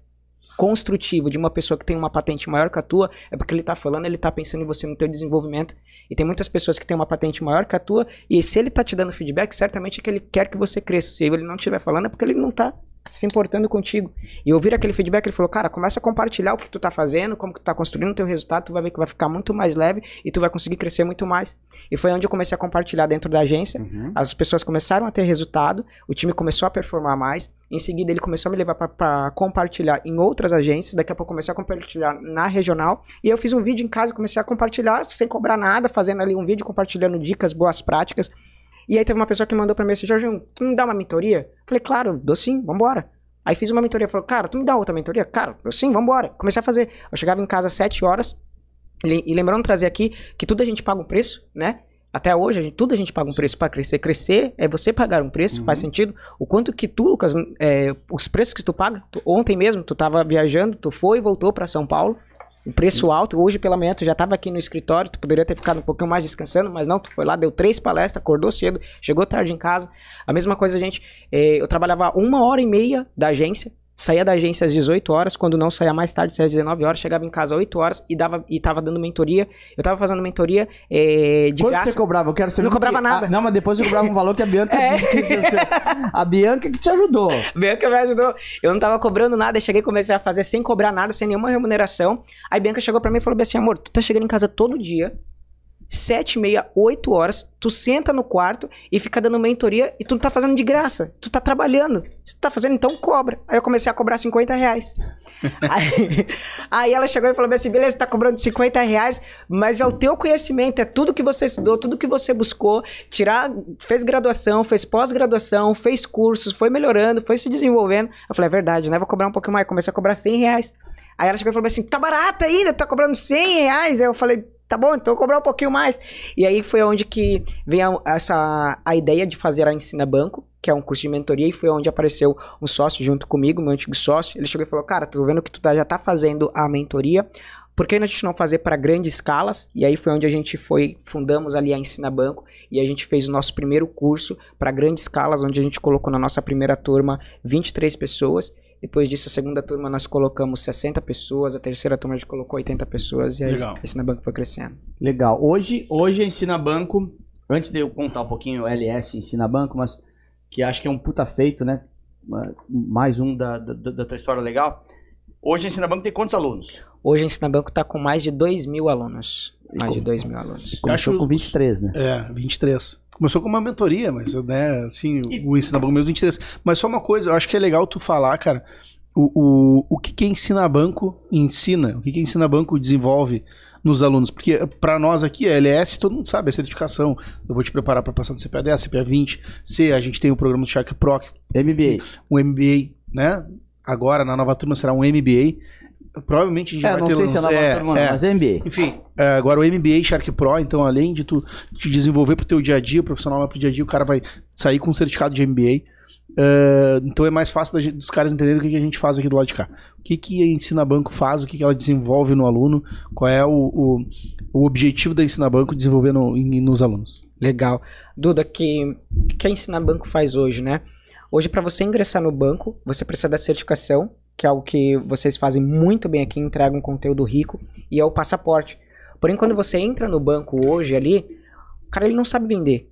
construtivo de uma pessoa que tem uma patente maior que a tua, é porque ele tá falando, ele tá pensando em você no teu desenvolvimento. E tem muitas pessoas que têm uma patente maior que a tua, e se ele tá te dando feedback, certamente é que ele quer que você cresça. Se ele não estiver falando, é porque ele não tá se importando contigo. E ouvir aquele feedback, ele falou, cara, começa a compartilhar o que tu tá fazendo, como que tu tá construindo o teu resultado, tu vai ver que vai ficar muito mais leve e tu vai conseguir crescer muito mais. E foi onde eu comecei a compartilhar dentro da agência. Uhum. As pessoas começaram a ter resultado, o time começou a performar mais. Em seguida, ele começou a me levar para compartilhar em outras agências. Daqui a pouco, comecei a compartilhar na regional. E eu fiz um vídeo em casa, comecei a compartilhar sem cobrar nada, fazendo ali um vídeo compartilhando dicas, boas práticas. E aí teve uma pessoa que mandou pra mim assim: Jorge, tu me dá uma mentoria? Falei, claro, dou sim, vambora. Aí fiz uma mentoria, falou, cara, tu me dá outra mentoria? Cara, eu sim, vambora. Comecei a fazer. Eu chegava em casa às 7 horas. E lembrando de trazer aqui que tudo a gente paga um preço, né? Até hoje, a gente- tudo a gente paga um preço para crescer. Crescer é você pagar um preço, faz sentido. O quanto que tu, Lucas, é, os preços que tu paga, tu- ontem mesmo, tu tava viajando, tu foi e voltou para São Paulo. Um preço alto, hoje pela manhã tu já tava aqui no escritório, tu poderia ter ficado um pouquinho mais descansando, mas não, tu foi lá, deu três palestras, acordou cedo, chegou tarde em casa. A mesma coisa, gente, é, eu trabalhava uma hora e meia da agência, saía da agência às 18 horas, quando não saía mais tarde, saía às 19 horas, chegava em casa às 8 horas e, dava, e tava dando mentoria. Eu tava fazendo mentoria é, de Quanto graça. você cobrava? Eu quero saber. Não cobrava porque- nada. Ah, não, mas depois você cobrava um valor que a Bianca É. disse que ser- A Bianca que te ajudou. Bianca me ajudou. Eu não tava cobrando nada, eu cheguei e comecei a fazer sem cobrar nada, sem nenhuma remuneração. Aí Bianca chegou pra mim e falou assim, amor, tu tá chegando em casa todo dia, sete e meia, oito horas, tu senta no quarto e fica dando mentoria e tu não tá fazendo de graça, tu tá trabalhando. Se tu tá fazendo, então cobra. Aí eu comecei a cobrar 50 reais. aí, aí ela chegou e falou assim, beleza, tá cobrando 50 reais, mas é o teu conhecimento, é tudo que você estudou, tudo que você buscou, tirar, fez graduação, fez pós-graduação, fez cursos, foi melhorando, foi se desenvolvendo. Eu falei, é verdade, né? Vou cobrar um pouquinho mais. Comecei a cobrar 100 reais. Aí ela chegou e falou assim, tá barato ainda, tá cobrando 100 reais. Aí eu falei, tá bom, então eu vou cobrar um pouquinho mais. E aí foi onde que veio a, essa, a ideia de fazer a Ensina Banco, que é um curso de mentoria, e foi onde apareceu um sócio junto comigo, meu antigo sócio. Ele chegou e falou, cara, tô vendo que tu tá- já tá fazendo a mentoria, por que a gente não fazer para grandes escalas? E aí foi onde a gente foi, fundamos ali a Ensina Banco, e a gente fez o nosso primeiro curso para grandes escalas, onde a gente colocou na nossa primeira turma 23 pessoas. Depois disso, a segunda turma nós colocamos 60 pessoas, a terceira turma a gente colocou 80 pessoas e a Legal. Ensina Banco foi crescendo. Legal. Hoje, hoje a Ensina Banco, antes de eu contar um pouquinho o LS Ensina Banco, mas que acho que é um puta feito, né? Mais um da, da, da tua história legal. Hoje a Ensina Banco tem quantos alunos? Hoje a Ensina Banco está com mais de 2 mil alunos. Mais de 2 mil alunos. Começou acho- com 23, né? É, 23. Começou com uma mentoria, mas, né, assim, o Ensina Banco mesmo 23. Mas só uma coisa, eu acho que é legal tu falar, cara, o, o, o que que Ensina Banco ensina, o que que Ensina Banco desenvolve nos alunos. Porque pra nós aqui, a LS, todo mundo sabe, é certificação. Eu vou te preparar pra passar no CPA 10, CPA 20. C, a gente tem o programa do Shark Pro, MBA. um MBA, né? Agora, na nova turma, será um MBA. Provavelmente a gente É, vai não ter... sei se é nova é, turma, não, é. mas é MBA. Enfim, é, agora o MBA Shark Pro, então além de tu te desenvolver pro teu dia a dia, o profissional vai pro dia a dia, o cara vai sair com um certificado de MBA. É, então é mais fácil da gente- dos caras entenderem o que, que a gente faz aqui do lado de cá. O que, que a Ensina Banco faz, o que, que ela desenvolve no aluno, qual é o, o, o objetivo da Ensina Banco desenvolver no- em- nos alunos. Legal. Duda, que o que a Ensina Banco faz hoje, né? Hoje, para você ingressar no banco, você precisa da certificação, que é algo que vocês fazem muito bem aqui, entregam um conteúdo rico, e é o passaporte. Porém, quando você entra no banco hoje ali, o cara ele não sabe vender.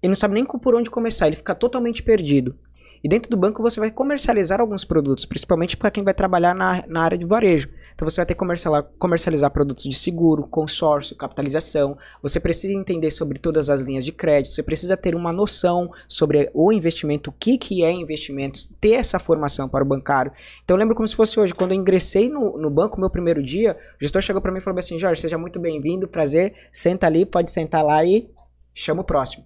Ele não sabe nem por onde começar, ele fica totalmente perdido. E dentro do banco você vai comercializar alguns produtos, principalmente para quem vai trabalhar na, na área de varejo. Então você vai ter que comercializar, comercializar produtos de seguro, consórcio, capitalização. Você precisa entender sobre todas as linhas de crédito. Você precisa ter uma noção sobre o investimento, o que, que é investimentos, ter essa formação para o bancário. Então eu lembro como se fosse hoje, quando eu ingressei no, no banco, meu primeiro dia, o gestor chegou para mim e falou assim: Jorge, seja muito bem-vindo, prazer, senta ali, pode sentar lá e chama o próximo.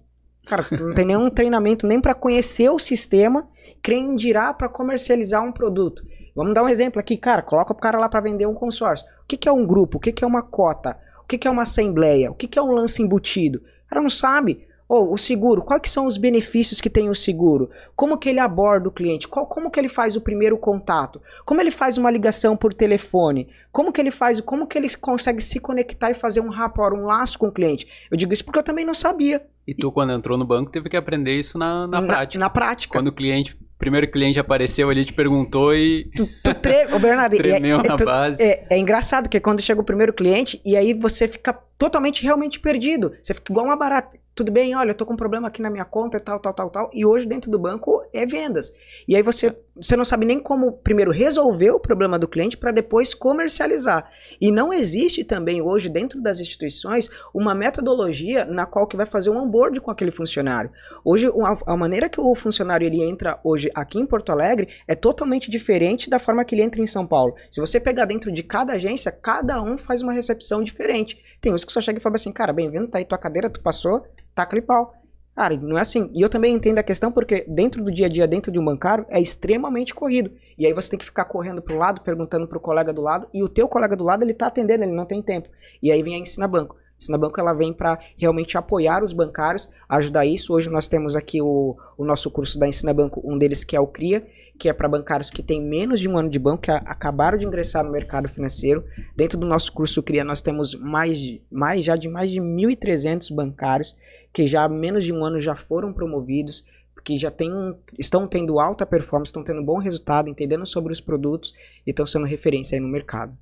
Cara, não tem nenhum treinamento nem para conhecer o sistema, quem dirá para comercializar um produto. Vamos dar um exemplo aqui, cara. Coloca o cara lá para vender um consórcio. O que, que é um grupo? O que, que é uma cota? O que, que é uma assembleia? O que, que é um lance embutido? O cara não sabe. Ou oh, o seguro, quais que são os benefícios que tem o seguro? Como que ele aborda o cliente? Qual, como que ele faz o primeiro contato? Como ele faz uma ligação por telefone? Como que ele faz, como que ele consegue se conectar e fazer um rapport, um laço com o cliente? Eu digo isso porque eu também não sabia. E tu, quando entrou no banco, teve que aprender isso na, na, na prática. Na prática. Quando o cliente primeiro cliente apareceu ali, te perguntou e. Tu, tu tre... Ô, Bernardo, tremeu é, na tu, base. É, é, engraçado que quando chega o primeiro cliente e aí você fica totalmente realmente perdido. Você fica igual uma barata. Tudo bem, olha, eu tô com um problema aqui na minha conta e tal, tal, tal, tal. E hoje dentro do banco é vendas. E aí você, você não sabe nem como primeiro resolver o problema do cliente para depois comercializar. E não existe também hoje dentro das instituições uma metodologia na qual que vai fazer um onboard com aquele funcionário. Hoje a, a maneira que o funcionário ele entra hoje aqui em Porto Alegre é totalmente diferente da forma que ele entra em São Paulo. Se você pegar dentro de cada agência, cada um faz uma recepção diferente. Tem uns que só chega e fala assim, cara, bem-vindo, tá aí tua cadeira, tu passou, taca-lhe pau. Cara, não é assim. E eu também entendo a questão porque dentro do dia a dia, dentro de um bancário, é extremamente corrido. E aí você tem que ficar correndo pro lado, perguntando pro colega do lado, e o teu colega do lado, ele tá atendendo, ele não tem tempo. E aí vem a Ensina Banco. A Ensina Banco, ela vem para realmente apoiar os bancários, ajudar isso. Hoje nós temos aqui o, o nosso curso da Ensina Banco, um deles que é o CRIA, que é para bancários que têm menos de um ano de banco, que acabaram de ingressar no mercado financeiro. Dentro do nosso curso CRIA, nós temos mais, mais já de mais de 1.300 bancários que já há menos de um ano já foram promovidos, que já tem estão tendo alta performance, estão tendo bom resultado, entendendo sobre os produtos e estão sendo referência aí no mercado.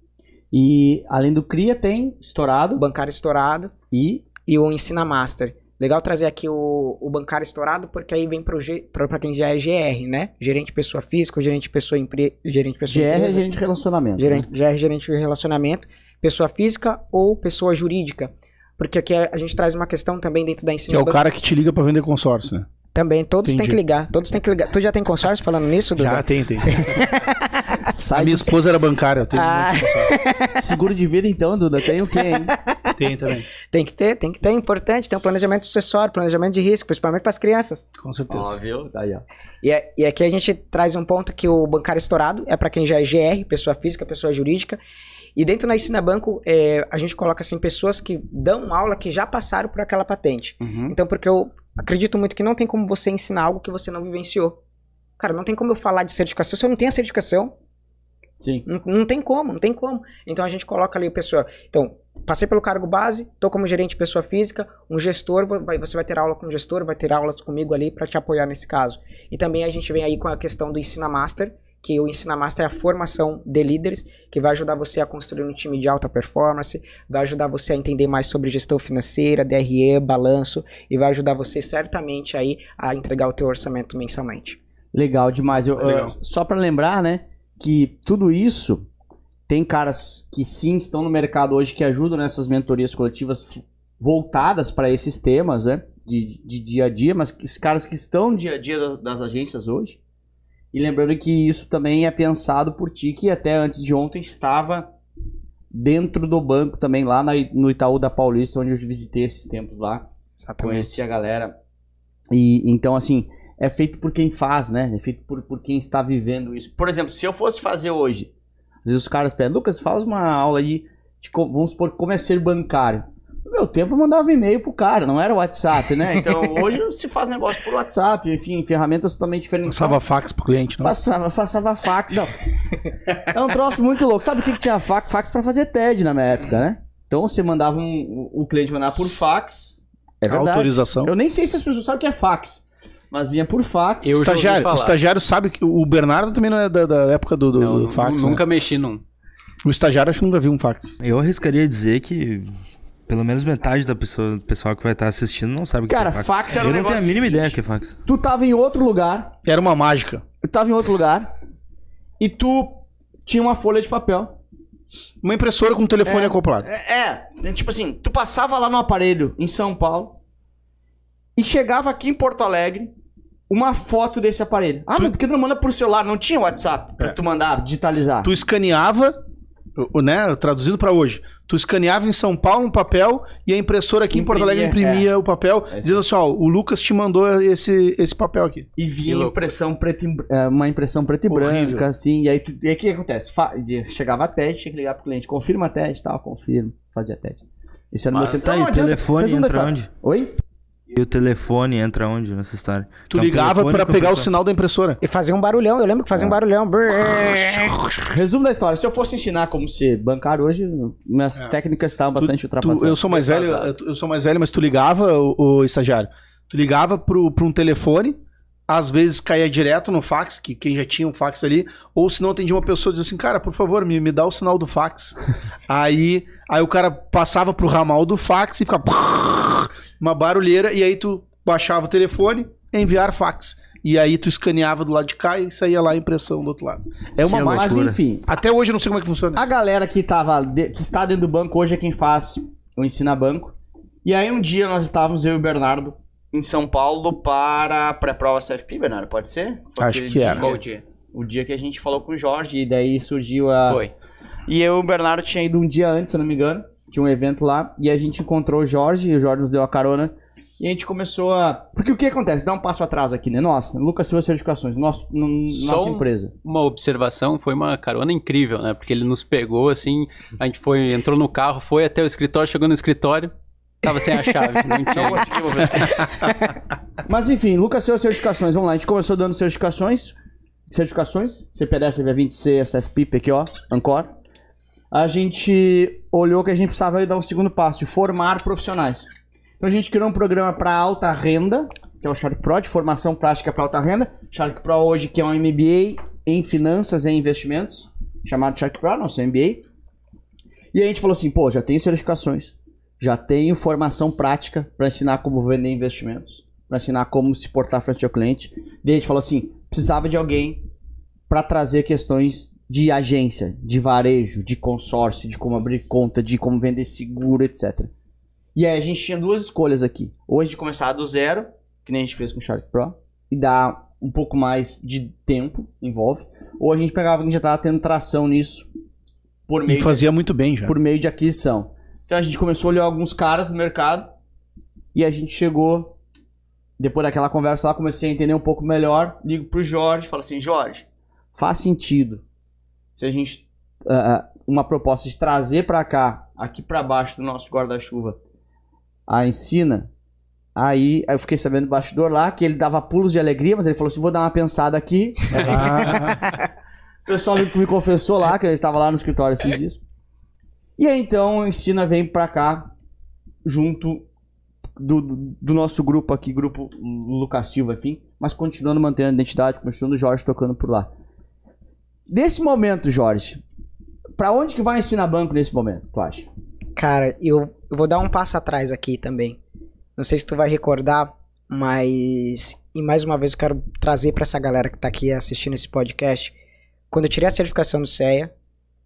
E além do CRIA tem estourado. Bancário estourado. E? E o Ensina Master. Legal trazer aqui o, o bancário estourado, porque aí vem para quem já é GR, né? Gerente pessoa física, gerente pessoa empre... gerente pessoa GR é empresa. é gerente de relacionamento. Gerente, né? GR é gerente de relacionamento, pessoa física ou pessoa jurídica. Porque aqui a gente traz uma questão também dentro da ensino. Que é o cara que te liga para vender consórcio, né? Também, todos têm que ligar. Todos têm que ligar. Tu já tem consórcio falando nisso, Duda? Já, tem, tem. a minha esposa era bancária, eu tenho ah. Seguro de vida então, Duda, tem o quê, hein? Tem também. Tem que ter, tem que ter, é importante. Tem um planejamento sucessório, planejamento de risco, principalmente para as crianças. Com certeza. Óbvio, tá aí, ó. E, é, e aqui a gente traz um ponto que o bancário estourado é para quem já é GR, pessoa física, pessoa jurídica, e dentro da Ensina Banco, é, a gente coloca assim pessoas que dão aula que já passaram por aquela patente. Uhum. Então, porque eu acredito muito que não tem como você ensinar algo que você não vivenciou. Cara, não tem como eu falar de certificação se eu não tenho a certificação. Sim. Não, não tem como, não tem como. Então a gente coloca ali o pessoal. Então, passei pelo cargo base, tô como gerente de pessoa física, um gestor, você vai ter aula com o gestor, vai ter aulas comigo ali para te apoiar nesse caso. E também a gente vem aí com a questão do Ensina Master, que o Ensina Master é a formação de líderes, que vai ajudar você a construir um time de alta performance, vai ajudar você a entender mais sobre gestão financeira, DRE, balanço, e vai ajudar você certamente aí a entregar o teu orçamento mensalmente. Legal demais. Eu, Legal. Eu, só para lembrar, né, que tudo isso tem caras que sim estão no mercado hoje que ajudam nessas mentorias coletivas voltadas para esses temas, né, de, de dia a dia, mas esses caras que estão dia a dia das, das agências hoje, e lembrando que isso também é pensado por ti, que até antes de ontem estava dentro do banco também, lá na, no Itaú da Paulista, onde eu visitei esses tempos lá. Exatamente. Conheci a galera. E então, assim, é feito por quem faz, né? É feito por, por quem está vivendo isso. Por exemplo, se eu fosse fazer hoje, às vezes os caras pedem, Lucas, faz uma aula aí de, vamos supor, como é ser bancário. No meu tempo eu mandava e-mail pro cara, não era WhatsApp, né? Então hoje se faz negócio por WhatsApp, enfim, ferramentas totalmente diferentes. Passava fax pro cliente, não? Passava, passava fax, não. É um troço muito louco. Sabe o que, que tinha fax? Fax pra fazer TED na minha época, né? Então você mandava um. O cliente mandava por fax. É verdade. Autorização. Eu nem sei se as pessoas sabem o que é fax. Mas vinha por fax. Eu estagiário, o estagiário sabe que o Bernardo também não é da, da época do, do, não, do fax. Nunca né? mexi num. O estagiário acho que nunca viu um fax. Eu arriscaria dizer que Pelo menos metade da pessoa, do pessoal que vai estar assistindo não sabe o que Cara, é fax. fax era um Eu não tenho a mínima seguinte. ideia que é fax. Tu tava em outro lugar, Era uma mágica. tu tava em outro lugar, e tu tinha uma folha de papel. Uma impressora com telefone acoplado. É, é, tipo assim, tu passava lá no aparelho em São Paulo e chegava aqui em Porto Alegre uma foto desse aparelho. Ah, mas por que tu não manda por celular? Não tinha WhatsApp pra É. tu mandar, digitalizar. Tu escaneava, né, traduzindo pra hoje, tu escaneava em São Paulo um papel e a impressora aqui em Porto Alegre Imprimia, imprimia o papel, É dizendo assim, ó, o Lucas te mandou esse, esse papel aqui. E vinha louco. impressão preto e, br- é, uma impressão preto e Horrível. branca, assim. E aí, tu- e aí o que acontece? Fa- chegava a TED, tinha que ligar pro cliente. Confirma a TED, tal, confirma. Fazia a TED. Isso era no Mas meu tempo. tá aí, o telefone entra onde? Oi? E o telefone entra onde nessa história? Tu Que é um ligava com pegar o sinal da impressora. E fazia um barulhão, eu lembro que fazia É. um barulhão. Resumo da história. Se eu fosse ensinar como ser bancário hoje, minhas técnicas estavam bastante Tu- ultrapassadas. eu sou mais velho, eu, sou mais velho, mas tu ligava, o, o estagiário, tu ligava pro, pra um telefone, às vezes caía direto no fax, que quem já tinha um fax ali, ou se não atendia uma pessoa e dizia assim, cara, por favor, me, me dá o sinal do fax. aí, aí o cara passava pro ramal do fax e ficava uma barulheira, e aí tu baixava o telefone, enviar fax. E aí tu escaneava do lado de cá e saía lá a impressão do outro lado. É uma mágica. Mas enfim, Até hoje eu não sei como é que funciona. A galera que, tava de- que está dentro do banco hoje é quem faz o Ensina Banco. E aí um dia nós estávamos, eu e o Bernardo, em São Paulo para a pré-prova CFP, Bernardo, pode ser? Foi Acho que era. Qual o dia? O dia que a gente falou com o Jorge, e daí surgiu a... Foi. E eu e o Bernardo tinha ido um dia antes, se eu não me engano. Tinha um evento lá, e a gente encontrou o Jorge, e o Jorge nos deu a carona. E a gente começou a... Porque o que acontece? Dá um passo atrás aqui, né? Nossa, Lucas Silva Certificações, nosso, no- Só nossa empresa. Uma observação, foi uma carona incrível, né? Porque ele nos pegou, assim, a gente foi, entrou no carro, foi até o escritório, chegou no escritório, tava sem a chave, não tinha. Mas enfim, Lucas Silva Certificações, vamos lá. A gente começou dando certificações. Certificações, CPDS, CV20C, SFP, PQO, Ancor. A gente olhou que a gente precisava dar um segundo passo, de formar profissionais. Então a gente criou um programa para alta renda, que é o Shark Pro, de formação prática para alta renda. Shark Pro hoje que é um MBA em finanças e investimentos, chamado Shark Pro, nosso MBA. E a gente falou assim, pô, já tenho certificações, já tenho formação prática para ensinar como vender investimentos, para ensinar como se portar frente ao cliente. Daí a gente falou assim, precisava de alguém para trazer questões de agência, de varejo, de consórcio, de como abrir conta, de como vender seguro, etc. E aí a gente tinha duas escolhas aqui. Ou a gente começar do zero, que nem a gente fez com o Shark Pro, e dar um pouco mais de tempo, envolve. Ou a gente pegava quem já estava tendo tração nisso, por meio E de fazia muito bem já. por meio de aquisição. Então a gente começou a olhar alguns caras no mercado e a gente chegou, depois daquela conversa lá, comecei a entender um pouco melhor. Ligo pro Jorge, falo assim: Jorge, faz sentido se a gente. ah, uma proposta de trazer pra cá, aqui pra baixo do nosso guarda-chuva, a ensina. Aí, eu fiquei sabendo do bastidor lá que ele dava pulos de alegria, mas ele falou assim: vou dar uma pensada aqui. O pessoal me, me confessou lá, que ele estava lá no escritório esses dias. E aí então o Ensina vem pra cá, junto do, do- do nosso grupo aqui, grupo Lucas Silva, enfim, mas continuando mantendo a identidade, continuando o Jorge tocando por lá. Nesse momento, Jorge, pra onde que vai Ensina Banco nesse momento, tu acha? Cara, eu, eu vou dar um passo atrás aqui também. Não sei se tu vai recordar, mas. E mais uma vez eu quero trazer pra essa galera que tá aqui assistindo esse podcast. Quando eu tirei a certificação do CEA,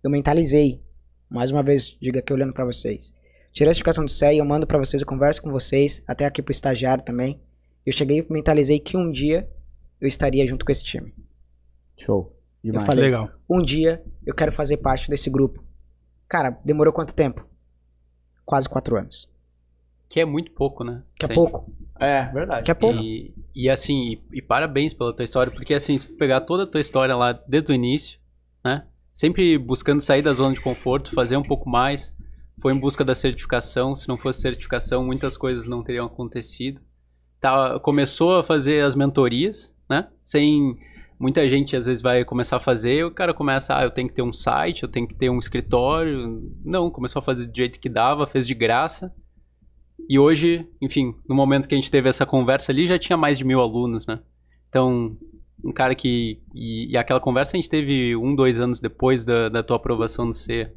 eu mentalizei. Mais uma vez, diga aqui olhando pra vocês. Tirei a certificação do CEA, eu mando pra vocês, eu converso com vocês, até aqui pro estagiário também. Eu cheguei e mentalizei que um dia eu estaria junto com esse time. Show. Demais. falei. Legal. Um dia eu quero fazer parte desse grupo. Cara, demorou quanto tempo? Quase quatro anos. Que é muito pouco, né? Que é Sim. pouco. É, verdade. Que é pouco. E, e assim, e, e parabéns pela tua história, porque assim, se tu pegar toda a tua história lá desde o início, né? Sempre buscando sair da zona de conforto, fazer um pouco mais. Foi em busca da certificação. Se não fosse certificação, muitas coisas não teriam acontecido. Tá, começou a fazer as mentorias, né? Sem. Muita gente às vezes vai começar a fazer, o cara começa, ah, eu tenho que ter um site, eu tenho que ter um escritório. Não, começou a fazer do jeito que dava, fez de graça. E hoje, enfim, no momento que a gente teve essa conversa ali, já tinha mais de mil alunos, né? Então, um cara que. E, e aquela conversa a gente teve um, dois anos depois da, da tua aprovação do C.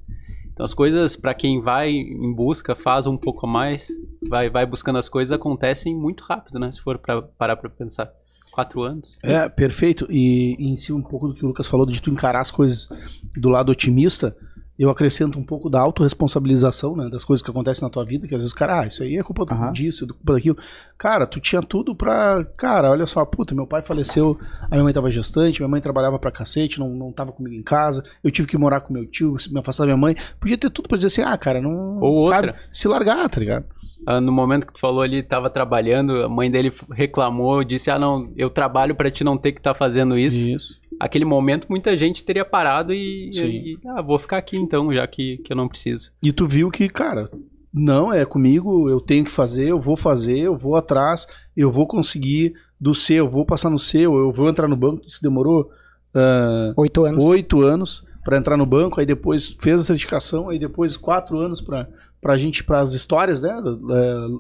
Então as coisas, para quem vai em busca, faz um pouco mais, vai, vai buscando as coisas, acontecem muito rápido, né? Se for para parar para pensar. Quatro anos. É, perfeito. E, e em si um pouco do que o Lucas falou, de tu encarar as coisas do lado otimista, eu acrescento um pouco da autorresponsabilização, né, das coisas que acontecem na tua vida, que às vezes, cara, ah, isso aí é culpa uhum. disso, é culpa daquilo. Cara, tu tinha tudo pra, cara, olha só, puta, meu pai faleceu, a minha mãe tava gestante, minha mãe trabalhava pra cacete, não, não tava comigo em casa, eu tive que morar com meu tio, me afastar da minha mãe, podia ter tudo pra dizer assim, ah, cara, não, Ou sabe, outra. se largar, tá ligado? Ah, no momento que tu falou ali, tava trabalhando, a mãe dele reclamou, disse: Ah, não, eu trabalho para te não ter que estar tá fazendo isso. Isso. Aquele momento, muita gente teria parado e, e, Ah, vou ficar aqui então, já que, que eu não preciso. E tu viu que, cara, não, é comigo, eu tenho que fazer, eu vou fazer, eu vou atrás, eu vou conseguir do C, eu vou passar no C, eu vou entrar no banco. Isso demorou. Uh, oito anos. Oito anos para entrar no banco, aí depois fez a certificação, aí depois quatro anos para pra gente, para as histórias né,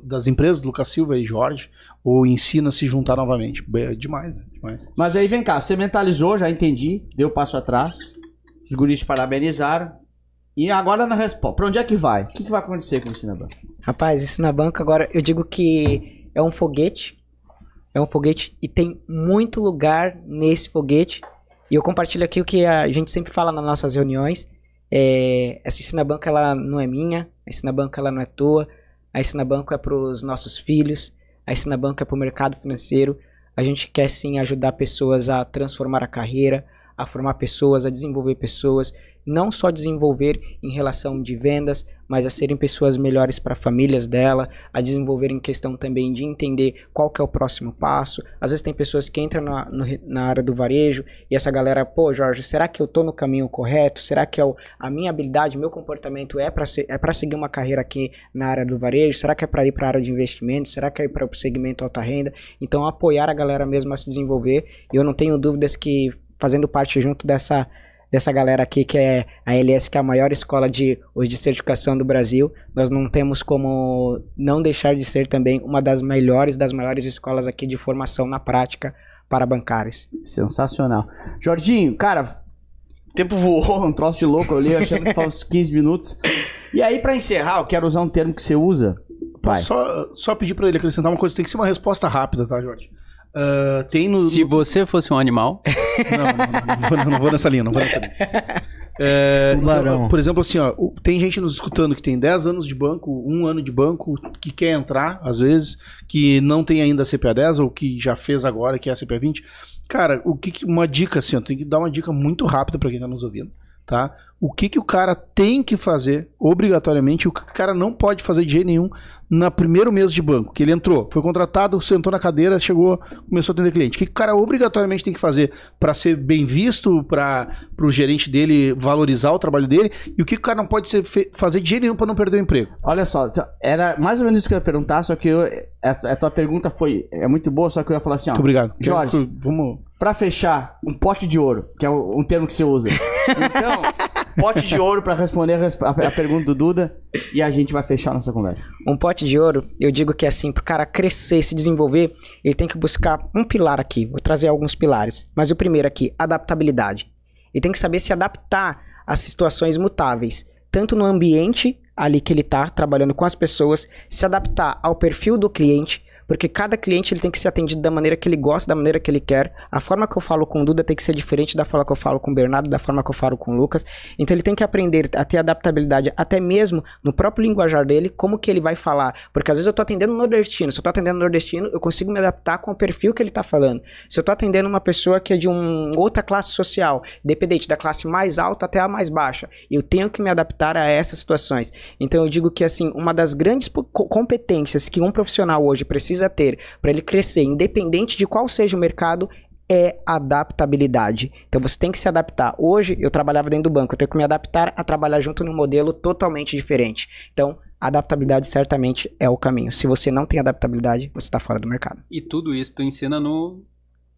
das empresas, Lucas Silva e Jorge, ou ensina a se juntar novamente. É demais, né? Demais. Mas aí vem cá, você mentalizou, já entendi, deu passo atrás, os guris te parabenizaram, e agora na resposta, pra onde é que vai? O que, que vai acontecer com o Ensina Banco? Rapaz, Ensina Banco agora, eu digo que é um foguete, é um foguete e tem muito lugar nesse foguete. E eu compartilho aqui o que a gente sempre fala nas nossas reuniões, é, essa ensina banco ela não é minha, a ensina banco ela não é tua, a ensina banco é para os nossos filhos, a ensina banco é para o mercado financeiro. A gente quer sim ajudar pessoas a transformar a carreira, a formar pessoas, a desenvolver pessoas não só desenvolver em relação de vendas, mas a serem pessoas melhores para famílias dela, a desenvolver em questão também de entender qual que é o próximo passo. Às vezes tem pessoas que entram na, no, na área do varejo e essa galera, pô, Jorge, será que eu tô no caminho correto? Será que eu, a minha habilidade, meu comportamento é para é para seguir uma carreira aqui na área do varejo? Será que é para ir para a área de investimento? Será que é para o segmento alta renda? Então apoiar a galera mesmo a se desenvolver. E eu não tenho dúvidas que fazendo parte junto dessa dessa galera aqui que é a LS, que é a maior escola de, hoje de certificação do Brasil. Nós não temos como não deixar de ser também uma das melhores, das maiores escolas aqui de formação na prática para bancários. Sensacional. Jorginho, cara, o tempo voou, um troço de louco, eu li achando que faz uns 15 minutos. E aí, para encerrar, eu quero usar um termo que você usa. Pai. Só, só pedir para ele acrescentar uma coisa, tem que ser uma resposta rápida, tá, Jorge? Uh, tem no, Se você fosse um animal. não, não, não, não, não, vou nessa linha, não vou nessa linha. É, Tubarão. Por exemplo, assim, ó, tem gente nos escutando que tem 10 anos de banco, um ano de banco, que quer entrar, às vezes, que não tem ainda a CPA 10 ou que já fez agora, que é a CPA 20. Cara, o que, uma dica assim, ó, tem que dar uma dica muito rápida para quem tá nos ouvindo, tá? O que, que o cara tem que fazer obrigatoriamente, o que o cara não pode fazer de jeito nenhum no primeiro mês de banco, que ele entrou, foi contratado, sentou na cadeira, chegou, começou a atender cliente. O que, o cara obrigatoriamente tem que fazer para ser bem visto, para o gerente dele valorizar o trabalho dele, e o que, o cara não pode ser, fazer de jeito nenhum para não perder o emprego? Olha só, era mais ou menos isso que eu ia perguntar, só que eu, a, a, tua pergunta foi é muito boa, só que eu ia falar assim, ó. Muito obrigado. Jorge, vamos... Para fechar, um pote de ouro, que é um termo que você usa. Então, pote de ouro para responder a, a, pergunta do Duda e a gente vai fechar nossa conversa. Um pote de ouro, eu digo que é assim, pro cara crescer, se desenvolver, ele tem que buscar um pilar aqui. Vou trazer alguns pilares. Mas o primeiro aqui, adaptabilidade. Ele tem que saber se adaptar às situações mutáveis, tanto no ambiente ali que ele está trabalhando com as pessoas, se adaptar ao perfil do cliente, porque cada cliente ele tem que ser atendido da maneira que ele gosta, da maneira que ele quer. A forma que eu falo com o Duda tem que ser diferente da forma que eu falo com o Bernardo, da forma que eu falo com o Lucas. Então ele tem que aprender a ter adaptabilidade até mesmo no próprio linguajar dele, como que ele vai falar. Porque às vezes eu tô atendendo nordestino, se eu tô atendendo nordestino, eu consigo me adaptar com o perfil que ele tá falando. Se eu tô atendendo uma pessoa que é de uma outra classe social, dependente da classe mais alta até a mais baixa, eu tenho que me adaptar a essas situações. Então eu digo que assim, uma das grandes competências que um profissional hoje precisa precisa ter para ele crescer, independente de qual seja o mercado, é adaptabilidade. Então você tem que se adaptar. Hoje eu trabalhava dentro do banco, eu tenho que me adaptar a trabalhar junto num modelo totalmente diferente. Então, adaptabilidade certamente é o caminho. Se você não tem adaptabilidade, você está fora do mercado. E tudo isso tu ensina no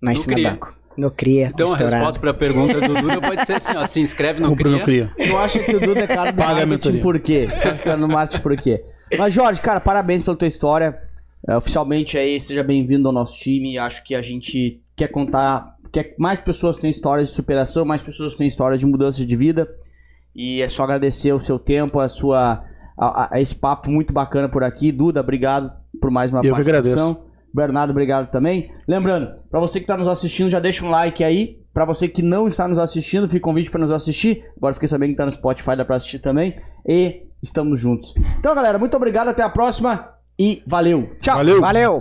na no Ensina Banco. No CRIA. Então a resposta para a pergunta do Duda pode ser assim, ó, se inscreve no CRIA. no CRIA. Tu acha que o Duda é cara do Paga marketing por quê? Tu acha que é no marketing por quê? Mas Jorge, cara, parabéns pela tua história. É, oficialmente aí, seja bem-vindo ao nosso time. Acho que a gente quer contar, quer mais pessoas tenham histórias de superação, mais pessoas tenham histórias de mudança de vida. E é só agradecer o seu tempo, a sua a, a esse papo muito bacana por aqui. Duda, obrigado por mais uma Eu participação. Bernardo, obrigado também. Lembrando, para você que está nos assistindo, já deixa um like aí. Para você que não está nos assistindo, fica um convite para nos assistir. Agora fiquei sabendo que está no Spotify, dá para assistir também. E estamos juntos. Então, galera, muito obrigado, até a próxima e valeu. Tchau. Valeu. Valeu.